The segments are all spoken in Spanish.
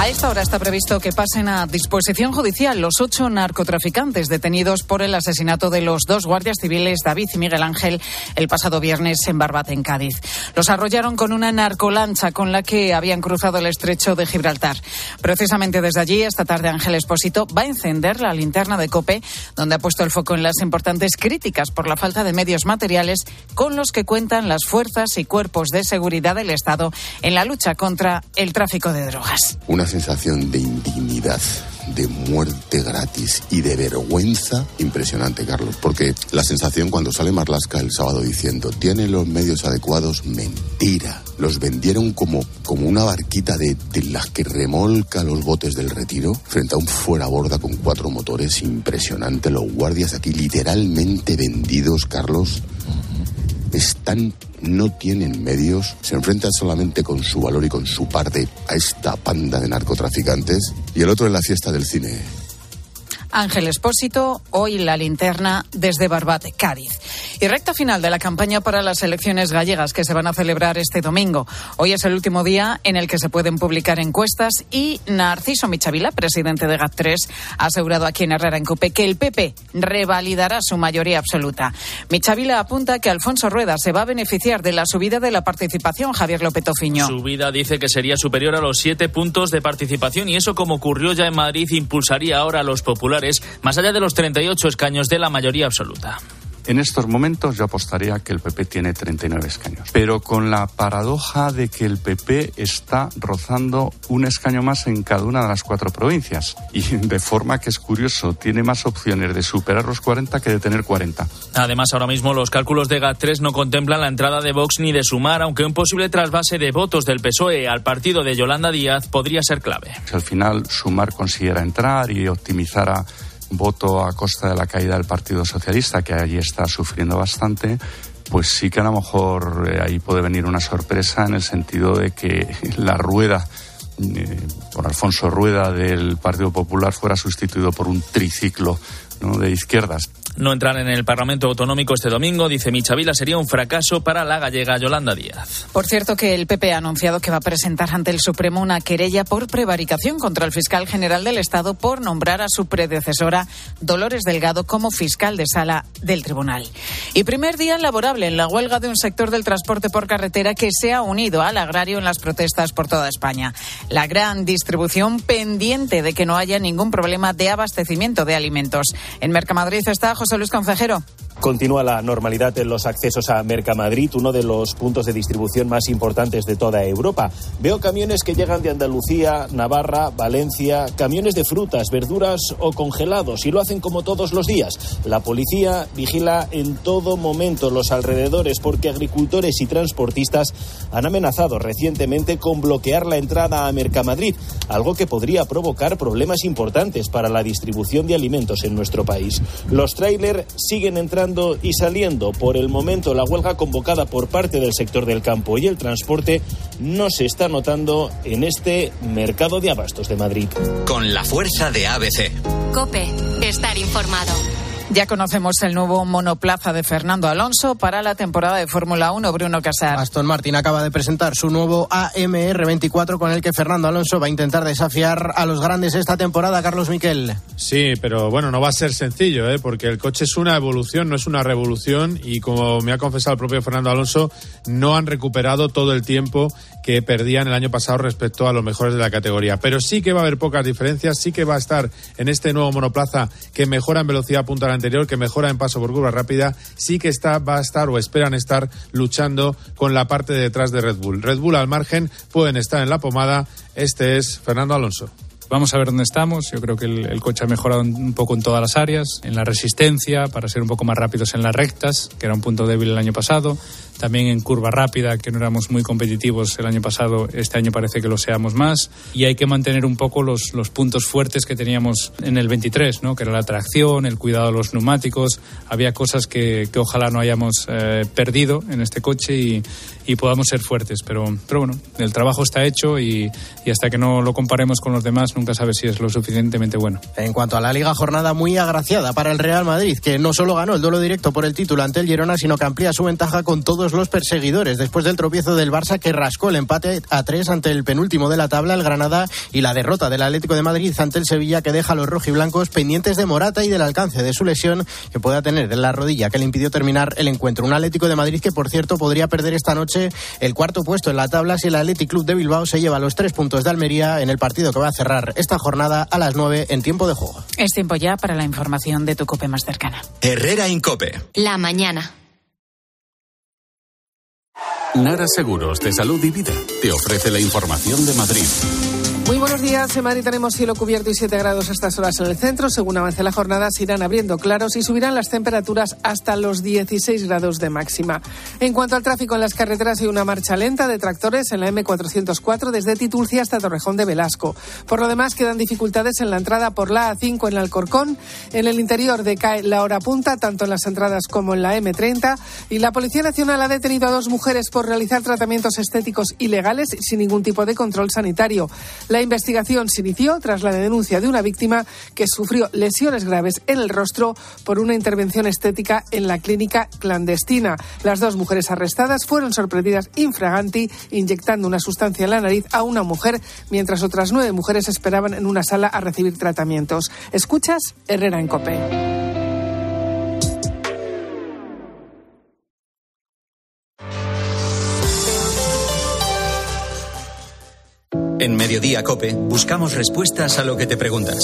A esta hora está previsto que pasen a disposición judicial los ocho narcotraficantes detenidos por el asesinato de los dos guardias civiles David y Miguel Ángel el pasado viernes en Barbate, en Cádiz. Los arrollaron con una narcolancha con la que habían cruzado el estrecho de Gibraltar. Precisamente desde allí, esta tarde Ángel Espósito va a encender la linterna de COPE, donde ha puesto el foco en las importantes críticas por la falta de medios materiales con los que cuentan las fuerzas y cuerpos de seguridad del Estado en la lucha contra el tráfico de drogas sensación de indignidad, de muerte gratis y de vergüenza impresionante, Carlos. Porque la sensación cuando sale Marlasca el sábado diciendo, tiene los medios adecuados, mentira. Los vendieron como, como una barquita de, de las que remolca los botes del retiro frente a un fuera borda con cuatro motores. Impresionante. Los guardias aquí literalmente vendidos, Carlos están, no tienen medios, se enfrentan solamente con su valor y con su parte a esta panda de narcotraficantes. Y el otro es la fiesta del cine. Ángel Espósito, hoy la linterna desde Barbate, Cádiz. Y recta final de la campaña para las elecciones gallegas que se van a celebrar este domingo. Hoy es el último día en el que se pueden publicar encuestas y Narciso Michavila, presidente de GAT3, ha asegurado aquí en Herrera en Cope que el PP revalidará su mayoría absoluta. Michavila apunta que Alfonso Rueda se va a beneficiar de la subida de la participación, Javier López Ofiño. Subida dice que sería superior a los siete puntos de participación y eso, como ocurrió ya en Madrid, impulsaría ahora a los populares más allá de los 38 escaños de la mayoría absoluta. En estos momentos yo apostaría que el PP tiene 39 escaños, pero con la paradoja de que el PP está rozando un escaño más en cada una de las cuatro provincias y de forma que es curioso, tiene más opciones de superar los 40 que de tener 40. Además, ahora mismo los cálculos de GAT3 no contemplan la entrada de Vox ni de Sumar, aunque un posible trasvase de votos del PSOE al partido de Yolanda Díaz podría ser clave. Si al final Sumar consiguiera entrar y optimizara voto a costa de la caída del Partido Socialista, que allí está sufriendo bastante, pues sí que a lo mejor eh, ahí puede venir una sorpresa en el sentido de que la rueda eh, por Alfonso Rueda del Partido Popular fuera sustituido por un triciclo de izquierdas no entrar en el Parlamento Autonómico este domingo, dice Michavila, sería un fracaso para la gallega Yolanda Díaz. Por cierto, que el PP ha anunciado que va a presentar ante el Supremo una querella por prevaricación contra el fiscal general del Estado por nombrar a su predecesora, Dolores Delgado, como fiscal de sala del tribunal. Y primer día laborable en la huelga de un sector del transporte por carretera que se ha unido al agrario en las protestas por toda España. La gran distribución pendiente de que no haya ningún problema de abastecimiento de alimentos. En Mercamadrid está José Luis Concejero. Continúa la normalidad en los accesos a Mercamadrid, uno de los puntos de distribución más importantes de toda Europa. Veo camiones que llegan de Andalucía, Navarra, Valencia, camiones de frutas, verduras o congelados y lo hacen como todos los días. La policía vigila en todo momento los alrededores porque agricultores y transportistas han amenazado recientemente con bloquear la entrada a Mercamadrid, algo que podría provocar problemas importantes para la distribución de alimentos en nuestro país. Los trailers siguen entrando y saliendo. Por el momento, la huelga convocada por parte del sector del campo y el transporte no se está notando en este mercado de abastos de Madrid. Con la fuerza de ABC. Cope, estar informado. Ya conocemos el nuevo monoplaza de Fernando Alonso para la temporada de Fórmula 1, Bruno Casar. Aston Martin acaba de presentar su nuevo AMR 24 con el que Fernando Alonso va a intentar desafiar a los grandes esta temporada, Carlos Miquel. Sí, pero bueno, no va a ser sencillo, ¿eh? porque el coche es una evolución, no es una revolución y como me ha confesado el propio Fernando Alonso, no han recuperado todo el tiempo perdían el año pasado respecto a los mejores de la categoría. Pero sí que va a haber pocas diferencias, sí que va a estar en este nuevo monoplaza que mejora en velocidad punta a la anterior, que mejora en paso por curva rápida, sí que está, va a estar o esperan estar luchando con la parte de detrás de Red Bull. Red Bull al margen pueden estar en la pomada. Este es Fernando Alonso. Vamos a ver dónde estamos. Yo creo que el, coche ha mejorado un poco en todas las áreas, en la resistencia, para ser un poco más rápidos en las rectas, que era un punto débil el año pasado. También en curva rápida, que no éramos muy competitivos el año pasado, este año parece que lo seamos más. Y hay que mantener un poco los, los puntos fuertes que teníamos en el 23, ¿no? que era la tracción, el cuidado de los neumáticos. Había cosas que, que ojalá no hayamos eh, perdido en este coche y, y podamos ser fuertes. Pero, pero bueno, el trabajo está hecho y, y, hasta que no lo comparemos con los demás nunca sabes si es lo suficientemente bueno. En cuanto a la Liga, jornada muy agraciada para el Real Madrid, que no solo ganó el duelo directo por el título ante el Girona, sino que amplía su ventaja con todos los perseguidores. Después del tropiezo del Barça que rascó el empate a tres ante el penúltimo de la tabla, el Granada, y la derrota del Atlético de Madrid ante el Sevilla que deja a los rojiblancos pendientes de Morata y del alcance de su lesión que pueda tener de la rodilla que le impidió terminar el encuentro. Un Atlético de Madrid que, por cierto, podría perder esta noche el cuarto puesto en la tabla si el Athletic Club de Bilbao se lleva los tres puntos de Almería en el partido que va a cerrar esta jornada a las nueve en tiempo de juego. Es tiempo ya para la información de tu cope más cercana. Herrera Incope. La mañana. Nara Seguros de Salud y Vida te ofrece la información de Madrid. Muy buenos días. En Madrid tenemos cielo cubierto y 7 grados a estas horas en el centro. Según avance la jornada, se irán abriendo claros y subirán las temperaturas hasta los 16 grados de máxima. En cuanto al tráfico en las carreteras, hay una marcha lenta de tractores en la M404 desde Titulcia hasta Torrejón de Velasco. Por lo demás, quedan dificultades en la entrada por la A5 en Alcorcón. En el interior decae la hora punta, tanto en las entradas como en la M30. Y la Policía Nacional ha detenido a dos mujeres por realizar tratamientos estéticos ilegales sin ningún tipo de control sanitario. La investigación se inició tras la denuncia de una víctima que sufrió lesiones graves en el rostro por una intervención estética en la clínica clandestina. Las dos mujeres arrestadas fueron sorprendidas infraganti inyectando una sustancia en la nariz a una mujer, mientras otras nueve mujeres esperaban en una sala a recibir tratamientos. Escuchas Herrera en Cope. En Mediodía Cope buscamos respuestas a lo que te preguntas.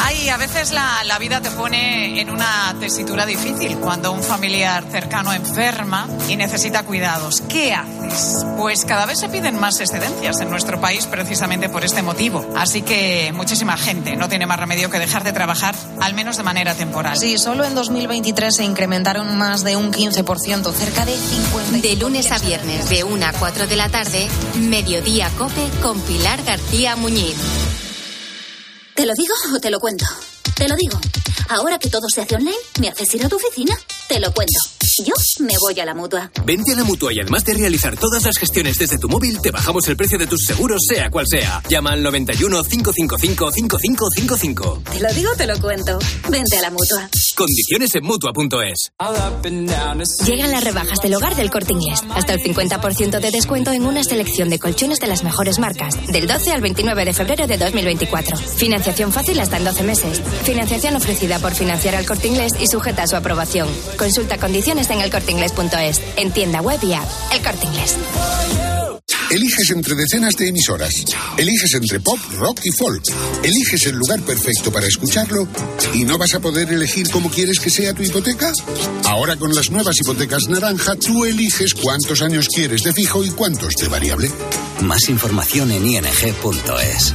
Ay, a veces la, la, vida te pone en una tesitura difícil cuando un familiar cercano enferma y necesita cuidados. ¿Qué haces? Pues cada vez se piden más excedencias en nuestro país precisamente por este motivo. Así que muchísima gente no tiene más remedio que dejar de trabajar, al menos de manera temporal. Sí, solo en 2023 se incrementaron más de un 15%, cerca de 50. De lunes a viernes, de 1 a 4 de la tarde, Mediodía Cope con Pilar García Muñiz. ¿Te lo digo o te lo cuento? Te lo digo. Ahora que todo se hace online, ¿me haces ir a tu oficina? Te lo cuento. Yo me voy a la mutua. Vente a la mutua y además de realizar todas las gestiones desde tu móvil, te bajamos el precio de tus seguros, sea cual sea. Llama al 91 555 5555. Te lo digo, te lo cuento. Vente a la mutua. Condiciones en mutua.es. Llegan las rebajas del hogar del corte inglés. Hasta el 50% de descuento en una selección de colchones de las mejores marcas. Del 12 al 29 de febrero de 2024. Financiación fácil hasta en 12 meses. Financiación ofrecida por financiar al corte inglés y sujeta a su aprobación. Consulta condiciones en elcorteingles.es, en tienda web y app. El Corte Inglés. Eliges entre decenas de emisoras. Eliges entre pop, rock y folk. Eliges el lugar perfecto para escucharlo y no vas a poder elegir cómo quieres que sea tu hipoteca. Ahora con las nuevas hipotecas naranja, tú eliges cuántos años quieres de fijo y cuántos de variable. Más información en ing.es.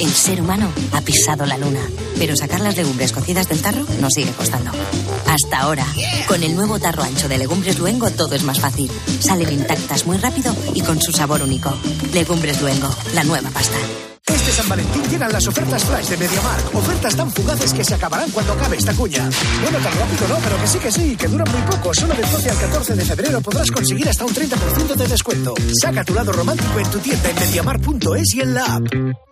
El ser humano ha pisado la luna, pero sacar las legumbres cocidas del tarro nos sigue costando. Hasta ahora, con el nuevo tarro ancho de Legumbres Luengo todo es más fácil. Salen intactas muy rápido y con su sabor único. Legumbres Luengo, la nueva pasta. Este San Valentín llegan las ofertas flash de MediaMark. Ofertas tan fugaces que se acabarán cuando acabe esta cuña. Bueno, tan rápido no, pero que sí que sí, que duran muy poco. Solo del 12 al 14 de febrero podrás conseguir hasta un 30% de descuento. Saca tu lado romántico en tu tienda en MediaMark.es y en la app.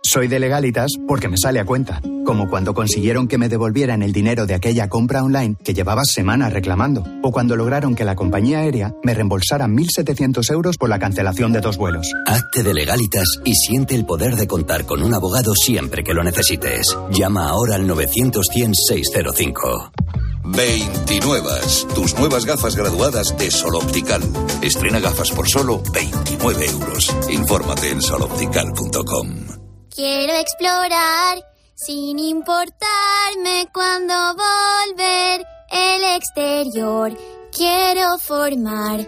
Soy de legalitas porque me sale a cuenta. Como cuando consiguieron que me devolvieran el dinero de aquella compra online que llevaba semanas reclamando. O cuando lograron que la compañía aérea me reembolsara 1.700 euros por la cancelación de dos vuelos. Hazte de legalitas y siente el poder de contar con un abogado siempre que lo necesites. Llama ahora al 900 605 29. Tus nuevas gafas graduadas de Sol Optical. Estrena gafas por solo 29 euros. Infórmate en soloptical.com. Quiero explorar sin importarme cuando volver el exterior. Quiero formar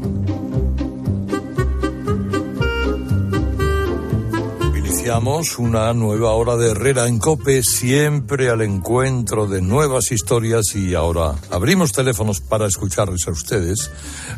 Iniciamos una nueva hora de Herrera en Cope, siempre al encuentro de nuevas historias y ahora abrimos teléfonos para escucharles a ustedes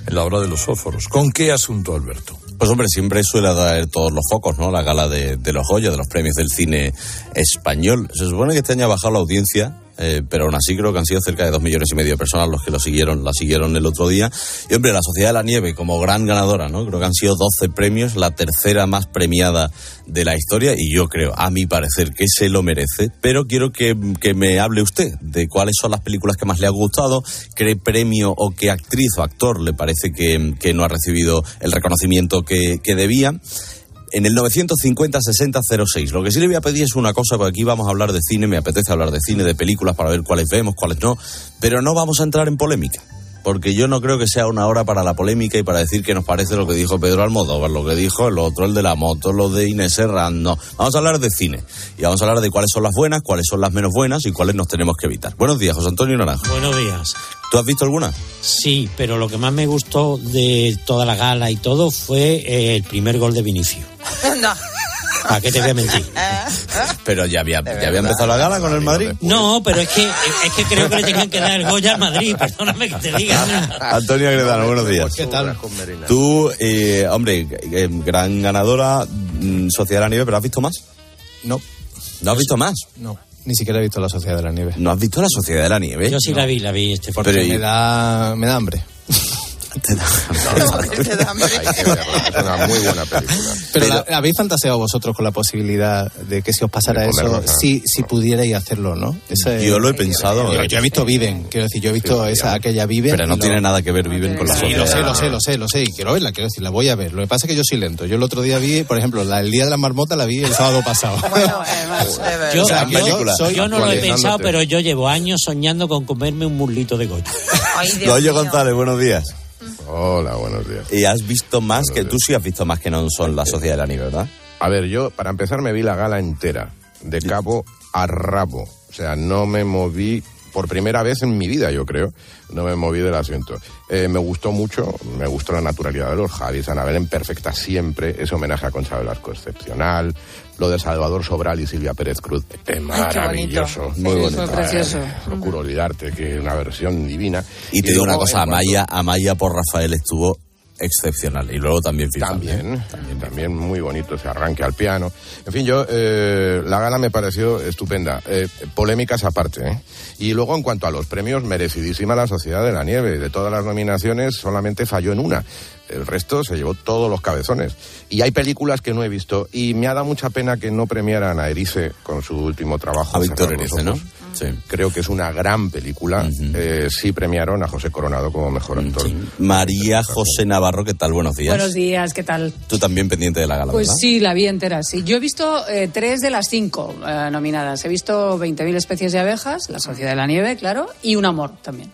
en la hora de los fósforos. ¿Con qué asunto, Alberto? Pues hombre, siempre suele dar todos los focos, ¿no? La gala de, los Goya, de los premios del cine español. Se supone que este año ha bajado la audiencia, eh, pero aún así creo que han sido cerca de dos millones y medio de personas los que lo siguieron, la siguieron el otro día. Y hombre, la Sociedad de la Nieve como gran ganadora, ¿no? Creo que han sido 12 premios, la tercera más premiada de la historia y yo creo, a mi parecer, que se lo merece. Pero quiero que, que me hable usted de cuáles son las películas que más le ha gustado, qué premio o qué actriz o actor le parece que, que no ha recibido el reconocimiento que, que debía en el 950-6006. Lo que sí le voy a pedir es una cosa, porque aquí vamos a hablar de cine, me apetece hablar de cine, de películas, para ver cuáles vemos, cuáles no, pero no vamos a entrar en polémica. Porque yo no creo que sea una hora para la polémica y para decir que nos parece lo que dijo Pedro Almodóvar, lo que dijo el otro, el de la moto, lo de Inés Serrano. No, vamos a hablar de cine. Y vamos a hablar de cuáles son las buenas, cuáles son las menos buenas y cuáles nos tenemos que evitar. Buenos días, José Antonio Naranjo. Buenos días. ¿Tú has visto alguna? Sí, pero lo que más me gustó de toda la gala y todo fue eh, el primer gol de Vinicio. No. ¿Para qué te voy a mentir? Pero ya había, ya había empezado la gala con el Madrid. No, pero es que, es que creo que le tenían que dar el Goya al Madrid, perdóname que te diga. Antonio Agredano, buenos días. ¿Qué tal? Tú, eh, hombre, eh, gran ganadora, mm, Sociedad de la Nieve, pero ¿has visto más? No. ¿No has visto más? No, ni siquiera he visto la Sociedad de la Nieve. ¿No has visto la Sociedad de la Nieve? Yo sí la vi, la vi este Porque Pero y- me, da, me da hambre. Es una muy buena película. Pero, la- ¿habéis fantaseado vosotros con la posibilidad de que si os pasara eso, si, si pudierais hacerlo, no? Ese- Yo lo he pensado. Yo, yo he visto Viven, quiero decir, yo he visto esa, aquella Viven. Pero no tiene nada que ver Viven con la Sí, lo sé, lo sé, lo sé, lo sé, y quiero verla, quiero decir, la voy a ver. Lo que pasa es que yo soy lento. Yo el otro día vi, por ejemplo, la, el Día de la Marmota la vi el sábado pasado. Yo, O sea, yo- yo soy- yo no lo he pensado, pero yo llevo años soñando con comerme un muslito de Goya. Goyo González, buenos días. Hola, buenos días. Y has visto más que tú sí has visto más que no son la Sociedad de la Nieve, ¿verdad? A ver, yo para empezar me vi la gala entera, de cabo a rabo. O sea, no me moví por primera vez en mi vida, yo creo. No me moví del asiento. Eh, me gustó mucho, me gustó la naturalidad de los Javis, Ana Belén perfecta siempre, ese homenaje a Concha Velasco excepcional, lo de Salvador Sobral y Silvia Pérez Cruz, es maravilloso. bonito. Sí, fue precioso. Eh, procuro olvidarte que es una versión divina. Y te digo una cosa, en Amaya, Amaya por Rafael estuvo excepcional. Y luego también también, también muy bonito ese arranque al piano. En fin, yo, eh, la gala me pareció estupenda. Eh, polémicas aparte, ¿eh? Y luego, en cuanto a los premios, merecidísima la Sociedad de la Nieve. De todas las nominaciones, solamente falló en una. El resto se llevó todos los cabezones. Y hay películas que no he visto. Y me ha dado mucha pena que no premiaran a Erice con su último trabajo. A Víctor Erice, ¿no? ojos. Sí. Creo que es una gran película. Eh, sí premiaron a José Coronado como mejor actor. María José Navarro, ¿qué tal? Buenos días. Buenos días, ¿qué tal? Tú también pendiente de la gala, Pues ¿verdad? sí, la vi entera, sí. Yo he visto eh, tres de las cinco eh, nominadas. He visto 20.000 especies de abejas, La Sociedad de la Nieve, claro, y Un Amor también.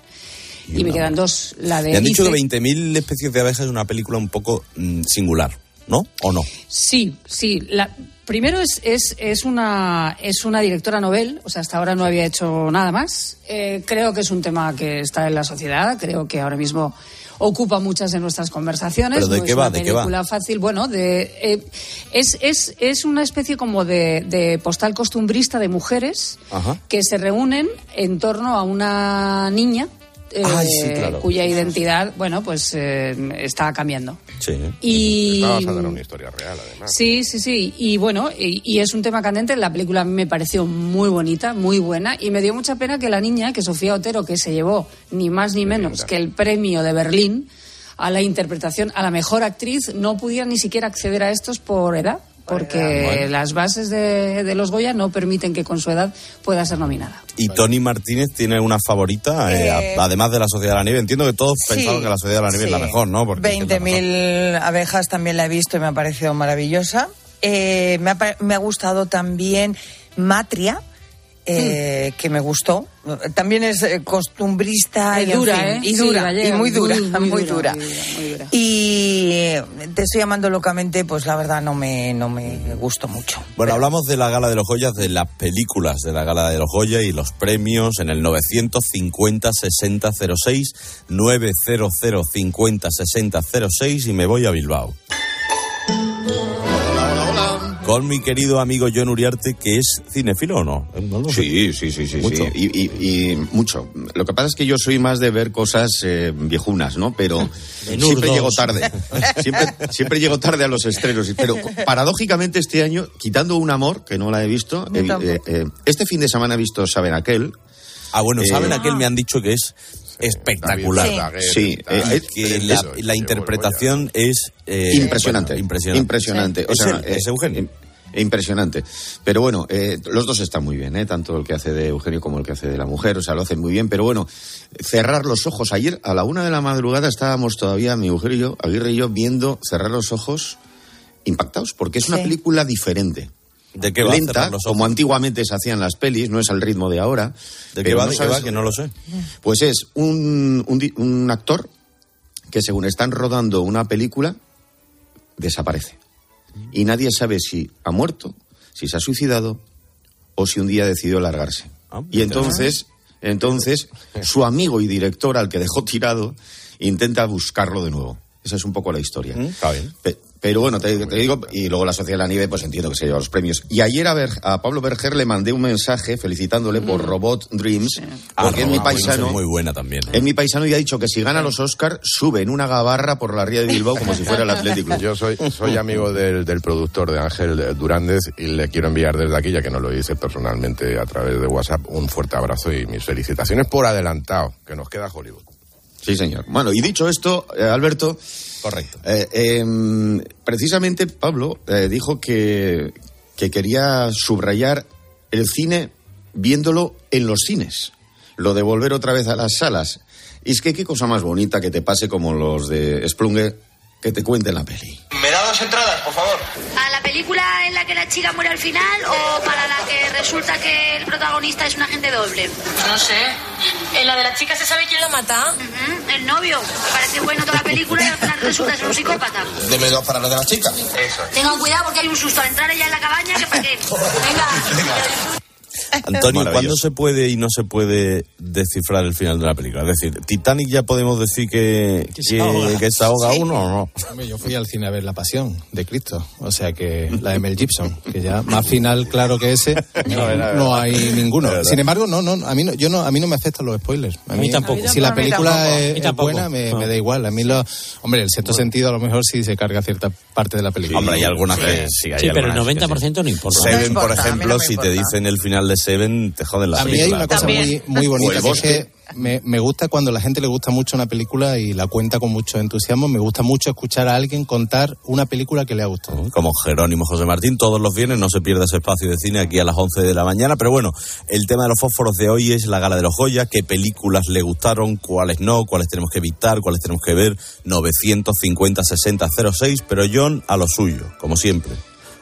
Y, me quedan dos, la de... Me han dicho que Ice- 20.000 especies de abejas es una película un poco mm, singular, ¿no? ¿O no? Sí, sí. La, primero es, es, es, una, es una directora novel, o sea, hasta ahora no había hecho nada más. Eh, creo que es un tema que está en la sociedad, creo que ahora mismo ocupa muchas de nuestras conversaciones. ¿Pero de no qué es va? una ¿De qué va? película fácil, bueno, de, eh, es, es, es una especie como de, de postal costumbrista de mujeres Ajá. que se reúnen en torno a una niña. Eh, Ay, sí, claro. cuya identidad, bueno, pues eh, está cambiando. Sí. Y Está basada en una historia real, además. Sí, sí, sí. Y bueno, y, y es un tema candente. La película a mí me pareció muy bonita, muy buena. Y me dio mucha pena que la niña, que Sofía Otero, que se llevó ni más ni menos que el premio de Berlín a la interpretación, a la mejor actriz, no pudiera ni siquiera acceder a estos por edad. Porque Bueno. las bases de, de los Goya no permiten que con su edad pueda ser nominada. Y Tony Martínez tiene una favorita, eh, Eh, a- además de la Sociedad de la Nieve. Entiendo que todos Sí, pensaban que la Sociedad de la Nieve es la mejor, ¿no? Porque es que es la mejor. 20.000 abejas también la he visto y me ha parecido maravillosa. Eh, me, ha, me ha gustado también Matria, eh, que me gustó. También es eh, costumbrista Y y, en dura, fin, ¿eh? y Sí, dura, y muy dura, muy- muy, muy dura. dura, muy dura, muy dura. Y eh, te estoy llamando locamente, pues la verdad no me, no me gustó mucho. Bueno, hablamos de la Gala de los Goyas, de las películas de la Gala de los Goya y los premios en el 950-6006, 900-50-6006 y me voy a Bilbao. Con mi querido amigo John Uriarte, que es cinefilo o no? No lo. Sí, sí, sí, sí, Mucho. sí. Y, y- y mucho. Lo que pasa es que yo soy más de ver cosas eh, viejunas, ¿no? Pero siempre llego tarde. Siempre, siempre llego tarde a los estrenos. Pero paradójicamente este año, quitando un amor, que no la he visto, tampoco. eh, eh, este fin de semana he visto Saben Aquel. Ah, bueno, ¿saben Eh, aquel? Me han dicho que es espectacular. Sí. Eh, que la, interpretación es... eh, impresionante, bueno, impresionante. impresionante. O Es sea, es eh, Eugenio. im- Impresionante. Pero bueno, eh, los dos están muy bien, ¿eh? tanto el que hace de Eugenio como el que hace de la mujer, o sea, lo hacen muy bien. Pero bueno, cerrar los ojos. Ayer a la una de la madrugada estábamos todavía, mi mujer y yo, Aguirre y yo, viendo cerrar los ojos impactados, porque es una Sí. película diferente. ¿De qué va Lenta, como antiguamente se hacían las pelis, no es al ritmo de ahora. ¿De qué va? no ¿De qué va? Que no lo sé. Pues es un, un un actor que según están rodando una película, desaparece. Y nadie sabe si ha muerto, si se ha suicidado o si un día decidió largarse. Ah, y entonces, entonces, su amigo y director al que dejó tirado intenta buscarlo de nuevo. Esa es un poco la historia. Está bien. Pe- Pero bueno, te, te digo, y luego la Sociedad de la Nieve, pues entiendo que se lleva los premios. Y ayer a, Ber- a Pablo Berger le mandé un mensaje felicitándole por Robot Dreams, porque Ah, es mi Dreams paisano. es muy buena también. Es mi paisano y ha dicho que si gana los Oscars, sube en una gabarra por la ría de Bilbao como si fuera el Atlético. Yo soy, soy amigo del, del productor de Ángel Durández y le quiero enviar desde aquí, ya que no lo hice personalmente a través de WhatsApp, un fuerte abrazo y mis felicitaciones por adelantado, que nos queda Hollywood. Sí, señor. Bueno, y dicho esto, eh, Alberto. Correcto. eh, em, precisamente Pablo eh, dijo que, que quería subrayar el cine viéndolo en los cines. Lo de volver otra vez a las salas. Y es que qué cosa más bonita que te pase como los de Splunge que te cuenten la peli. ¿Me da dos entradas, por favor? ¿A la película en la que la chica muere al final o para la que resulta que el protagonista es un agente doble? No sé. ¿En la de la chica se sabe quién la mata? El novio. Me parece bueno toda la película y al final resulta ser un psicópata. Deme dos para la de la chica. Eso. Tengan cuidado porque hay un susto al entrar ella en la cabaña que para qué. Venga. Antonio. ¿cuándo se puede y no se puede descifrar el final de la película? Es decir, ¿Titanic ya podemos decir que, Que se que- ahoga. que se ahoga Sí. uno o no? Hombre, yo fui al cine a ver La Pasión de Cristo, o sea que la de Mel Gibson, que ya más final claro que ese no, no hay ninguno. Sin embargo, no, no, a mí no, yo no, a mí no me afectan los spoilers. A mí tampoco. Si la película es, buena, me, No. me da igual. A mí lo, hombre, el sexto sentido a lo mejor sí se carga cierta parte de la película. Hombre, hay algunas que sí, hay Sí, pero el algunas que 90% no importa. Seven, No importa, por ejemplo, si te dicen el final de Seven, te joden la A mí hay una cosa muy, muy bonita, que es que me, me gusta cuando a la gente le gusta mucho una película y la cuenta con mucho entusiasmo. Me gusta mucho escuchar a alguien contar una película que le ha gustado. Como Jerónimo José Martín, todos los viernes no se pierde ese espacio de cine aquí a las 11 de la mañana. Pero bueno, el tema de los fósforos de hoy es la gala de los Goya, qué películas le gustaron, cuáles no, cuáles tenemos que evitar, cuáles tenemos que ver. 950 60 06, pero John a lo suyo, como siempre.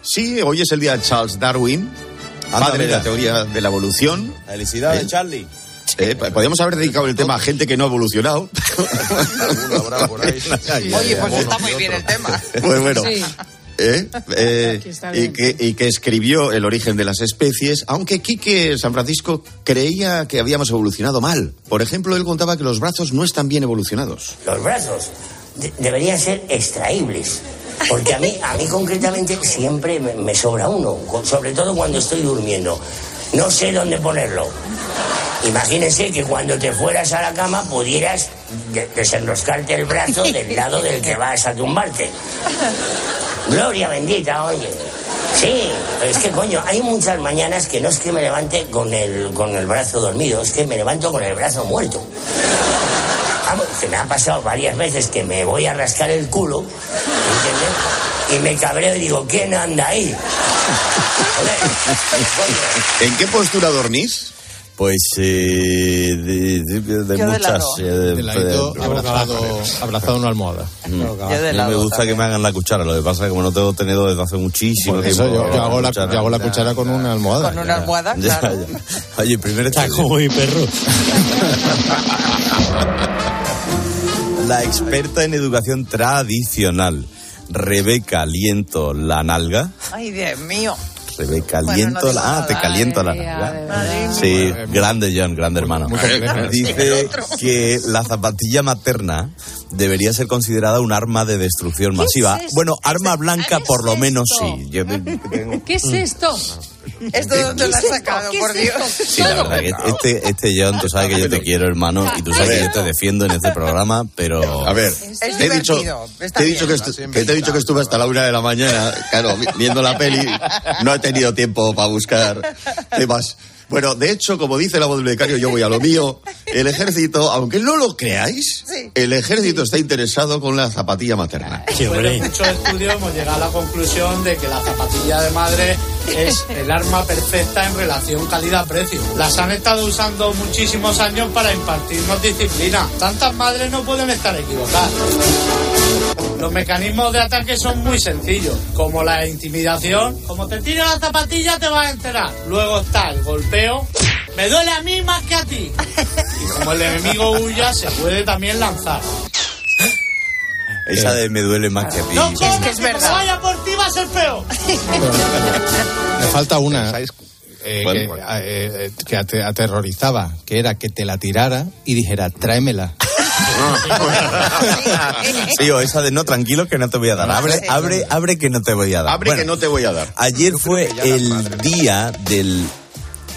Sí, hoy es el día de Charles Darwin, padre de la teoría de la evolución. Felicidades, Eh, Charlie. Eh, podríamos haber dedicado el tema a gente que no ha evolucionado. Oye, pues está muy bien el tema. Pues bueno. Sí. ¿eh? Eh, y, que, y que escribió El origen de las especies, aunque Quique San Francisco creía que habíamos evolucionado mal. Por ejemplo, él contaba que los brazos no están bien evolucionados. Los brazos de- deberían ser extraíbles. Porque a mí, a mí concretamente siempre me, sobra uno, sobre todo cuando estoy durmiendo. No sé dónde ponerlo. Imagínense que cuando te fueras a la cama pudieras de- desenroscarte el brazo del lado del que vas a tumbarte. Gloria bendita, oye. Sí, es que coño, hay muchas mañanas que no es que me levante con el, con el brazo dormido, es que me levanto con el brazo muerto. Vamos, que me ha pasado varias veces que me voy a rascar el culo, ¿entiendes? y me cabreo y digo, ¿quién anda ahí? ¿En qué postura dormís? Pues eh, de, de- de muchas. lado. eh, de- De ladito, de- abrazado, abrazado a una almohada. Mm. Yo de A mí me gusta también. que me hagan la cuchara. Lo que pasa es que como no tengo tenedor desde hace muchísimo tiempo. yo, yo hago la, cuchara- yo hago la cuchara con una almohada. Con una almohada, Ya, claro. ya. Oye, primero Está está como mi perro. la experta en educación tradicional, Rebeca Liento La Nalga. Ay, Dios mío. Rebeca Bueno, Liento no la... Ah, te caliento la nalga. Sí, grande John, grande hermano. Dice que la zapatilla materna debería ser considerada un arma de destrucción masiva. Bueno, arma ¿Qué blanca por lo menos sí. Yo tengo- ¿Qué es esto? ¿Esto de dónde ¿Qué lo has sacado, ¿Qué por Dios? Sí, la verdad que este, este John, tú sabes que yo te quiero, hermano, y tú sabes que yo te defiendo en este programa, pero... A ver, Es te he dicho, te he dicho que, te he dicho que estuve hasta la una de la mañana, claro, vi- viendo la peli, no he tenido tiempo para buscar temas. Bueno, de hecho, como dice la voz del becario, yo voy a lo mío. El ejército, aunque no lo creáis, Sí. el ejército está interesado con la zapatilla materna. Sí, hombre. muchos estudios hemos llegado a la conclusión de que la zapatilla de madre es el arma perfecta en relación calidad-precio. Las han estado usando muchísimos años para impartirnos disciplina. Tantas madres no pueden estar equivocadas. Los mecanismos de ataque son muy sencillos, como la intimidación. Como te tire la zapatilla te vas a enterar. Luego está el golpeo. Me duele a mí más que a ti. Y como el enemigo huya, se puede también lanzar. Esa de me duele más que a ti. No que es que como verdad. vaya por a ser peor. Me falta una ¿Sabes? eh, ¿Cuál, que, cuál? eh, eh, que ate- aterrorizaba, que era que te la tirara y dijera, tráemela. Sí, o esa de no, tranquilo que no te voy a dar. Abre, abre, abre que no te voy a dar. Abre Bueno, que no te voy a dar. Ayer fue el día del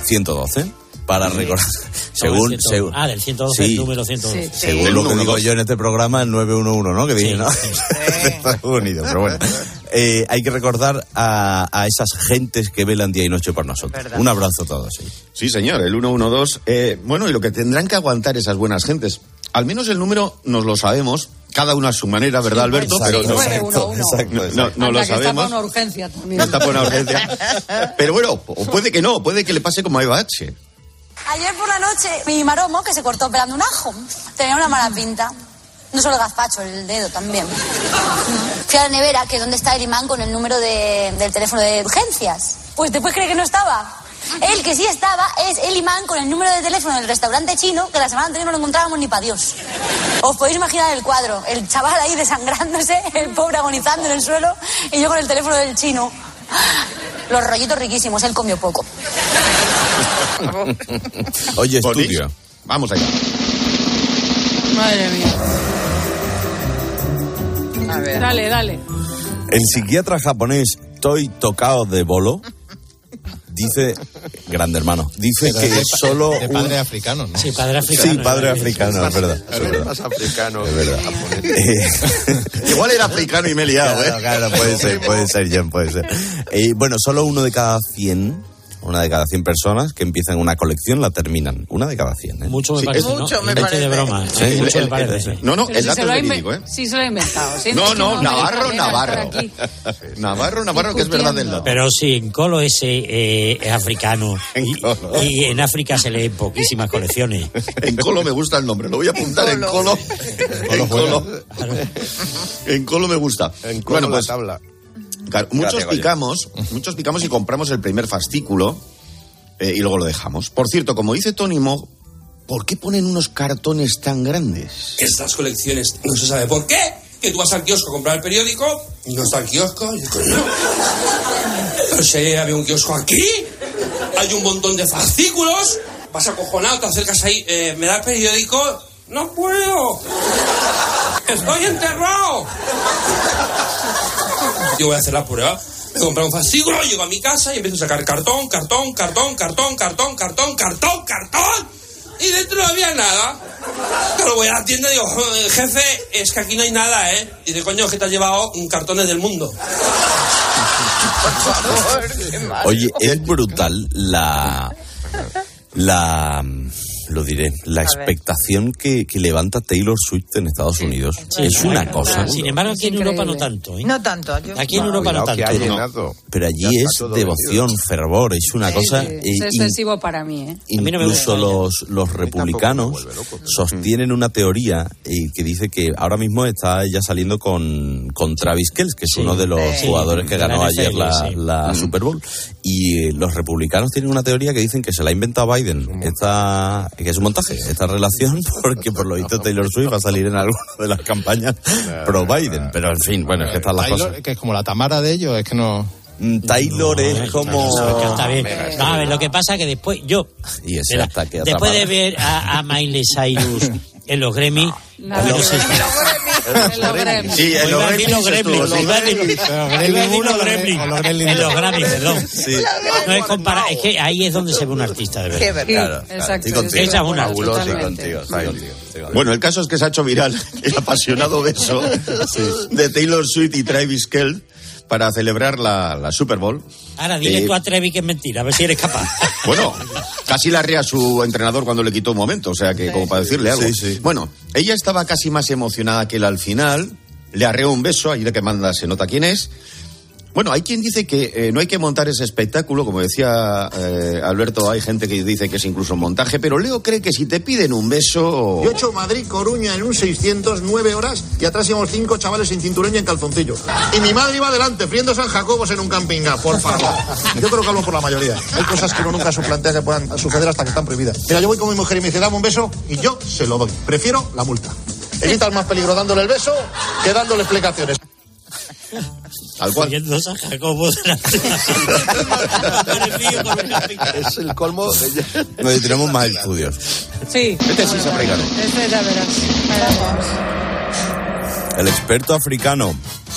112 para recordar. según, el 112. según- Ah, del 112, sí, el número 112. Sí. según El lo que 112. digo yo en este programa, el 911, ¿no? Que dije, Sí, ¿no? sí. Estados Unidos, pero bueno. Eh, hay que recordar a, a esas gentes que velan día y noche por nosotros. Verdad. Un abrazo a todos. sí. Sí, señor, el 112. Eh, bueno, y lo que tendrán que aguantar esas buenas gentes. Al menos el número nos lo sabemos, cada uno a su manera, ¿verdad, Alberto? pues, Pero sí, no, uno, uno. exacto, no, exacto. no lo que está sabemos. una urgencia también. No está por una urgencia. Pero bueno, puede que no, puede que le pase como a Eva H. Ayer por la noche, mi maromo, que se cortó pelando un ajo, tenía una mala pinta. No solo el gazpacho, el dedo también. Fui a la nevera, que es donde está el imán con el número de- del teléfono de urgencias. Pues después cree que no estaba. El que sí estaba es el imán con el número de teléfono del restaurante chino, que la semana anterior no lo encontrábamos ni para Dios. Os podéis imaginar el cuadro, el chaval ahí desangrándose, el pobre agonizando en el suelo, y yo con el teléfono del chino. Los rollitos riquísimos, él comió poco. Oye, ¿Podéis? estudio. Vamos allá. Madre mía. A ver. Dale, dale. El psiquiatra japonés Toi Tokao de Bolo dice, grande hermano, dice Pero que de- solo de un- padre africano, ¿no? Sí, padre africano. Sí, padre ¿eh? africano, es verdad. es Es verdad. más africano. Es verdad. japonés. Igual era africano y me he liado, Claro, ¿eh? claro, puede ser, puede ser, John, puede ser. Eh, bueno, solo uno de cada 100, una de cada 100 personas que empiezan una colección la terminan. Una de cada 100, ¿eh? Mucho me Sí, parece. Mucho me parece. de broma. Sí, mucho el- me parece, el-. No, no, Pero el si dato se es verídico, ¿eh? Sí, se lo ha inventado. No, no, Navarro, Navarro. Navarro, Navarro, que es verdad del dato. Pero sí, en Colo ese eh, es africano. En y, Colo. y en África se leen poquísimas colecciones. En Colo me gusta el nombre, lo voy a apuntar en Colo. Colo. En Colo. En Colo me gusta. En Bueno, bueno, pues la tabla. Claro, muchos Gracias, picamos, muchos picamos y compramos el primer fascículo eh, y luego lo dejamos. Por cierto, como dice Tónimo, ¿por qué ponen unos cartones tan grandes? Estas colecciones no se sabe por qué. Que tú vas al kiosco a comprar el periódico y no está el kiosco. Y "Coño, Pero si había un kiosco aquí, hay un montón de fascículos. Vas acojonado, te acercas ahí, eh, ¿me da el periódico? No puedo. Estoy enterrado. Yo voy a hacer la prueba. Me compré un fascículo, llego a mi casa y empiezo a sacar cartón, cartón, cartón, cartón, cartón, cartón, cartón, cartón. Y dentro no había nada. Pero voy a la tienda y digo, "Eh, jefe, es que aquí no hay nada, ¿eh? Y dice, coño, que te has llevado mm, cartones del mundo. Oye, es brutal la. La. Lo diré, la expectación que, que levanta Taylor Swift en Estados Unidos Sí, es una cosa. Sin embargo, aquí en Europa no tanto. ¿eh? No tanto. yo- Aquí en Europa no tanto. Pero allí es devoción, vendido. fervor, es una cosa. eh, Es in- excesivo para mí, ¿eh? A mí no me Incluso los, los republicanos sostienen una teoría eh, que dice que ahora mismo está ya saliendo con, con Travis Kelce, que es Sí. uno de los Sí. jugadores que ganó ayer la, sí. la Super Bowl. Y eh, los republicanos tienen una teoría que dicen que se la ha inventado Biden, esta, que es un montaje, esta relación, porque por lo visto Taylor Swift va a salir en alguna de las campañas pro Biden. Pero en fin, bueno, es que están las Taylor, cosas. que es como la Tamara de ellos, es que no... Mm, Taylor es como. No, que está bien. No, a ver, lo que pasa es que después, yo, Y ese después de ver a, a Miley Cyrus en los Grammy, Nada bueno, que sí, ver. En los Grammys. Sí, en los a decir los Gremlins en los. Grammy, perdón. Sí. No es comparar, es que ahí es donde se ve un artista, de Qué verdad. Claro, claro, Exacto. Esa es una contigo. Bueno, el caso es que se ha hecho viral el apasionado beso de Taylor Swift y Travis Kelce para celebrar la, la Super Bowl. Ahora dile Eh, tú a Trevi que es mentira, a ver si eres capaz. Bueno, casi la ría a su entrenador cuando le quitó un momento, o sea que como para decirle algo. Sí, sí. Bueno, ella estaba casi más emocionada que él al final, le arreó un beso, ahí de que manda se nota quién es. Bueno, hay quien dice que eh, no hay que montar ese espectáculo, como decía eh, Alberto, hay gente que dice que es incluso un montaje, pero Leo cree que si te piden un beso... Yo he hecho Madrid-Coruña en un 609 horas y atrás íbamos cinco chavales sin cinturón y en calzoncillos. Y mi madre iba adelante, friendo San Jacobos en un camping por favor. Yo creo que hablo por la mayoría. Hay cosas que uno nunca se plantea que puedan suceder hasta que están prohibidas. Mira, yo voy con mi mujer y me dice, dame un beso y yo se lo doy. Prefiero la multa. Evitas más peligro dándole el beso que dándole explicaciones. Tal cual. San Jacobo. Es el colmo de... No, tenemos más estudios. Sí. Este ha fregado. Este ya verás. El experto africano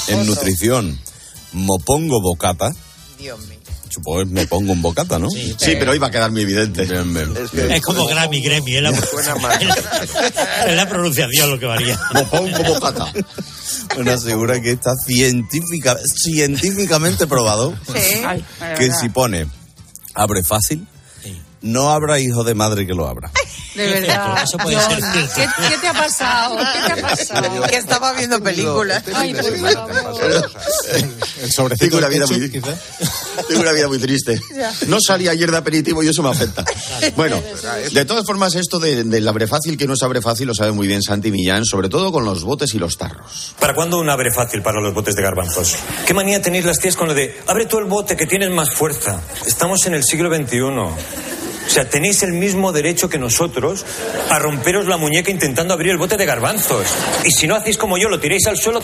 en nutrición, Mopongo Bocata. Dios mío. Supongo que me pongo un bocata, ¿no? Sí, Sí, pero hoy va a quedar muy evidente. Bien, bien. Es como Grammy, Grammy, es la, es la pronunciación lo que varía. Mopongo bocata. Bueno, asegura que está científica, científicamente probado Sí. Que si pone abre fácil, no habrá hijo de madre que lo abra. De verdad. Eso puede ser. ¿qué, qué te ha pasado? ¿Qué te ha pasado? Que estaba viendo películas. Ay, por favor. El sobrecito Tengo una vida muy, tengo una vida muy triste. No salí ayer de aperitivo y eso me afecta. Bueno, de todas formas, esto de- del abre fácil que no es abre fácil lo sabe muy bien Santi Millán, sobre todo con los botes y los tarros. ¿Para cuándo un abre fácil para los botes de garbanzos? ¿Qué manía tenéis las tías con lo de abre tú el bote que tienes más fuerza? Estamos en el siglo XXI. O sea, tenéis el mismo derecho que nosotros a romperos la muñeca intentando abrir el bote de garbanzos. Y si no hacéis como yo, lo tiráis al suelo.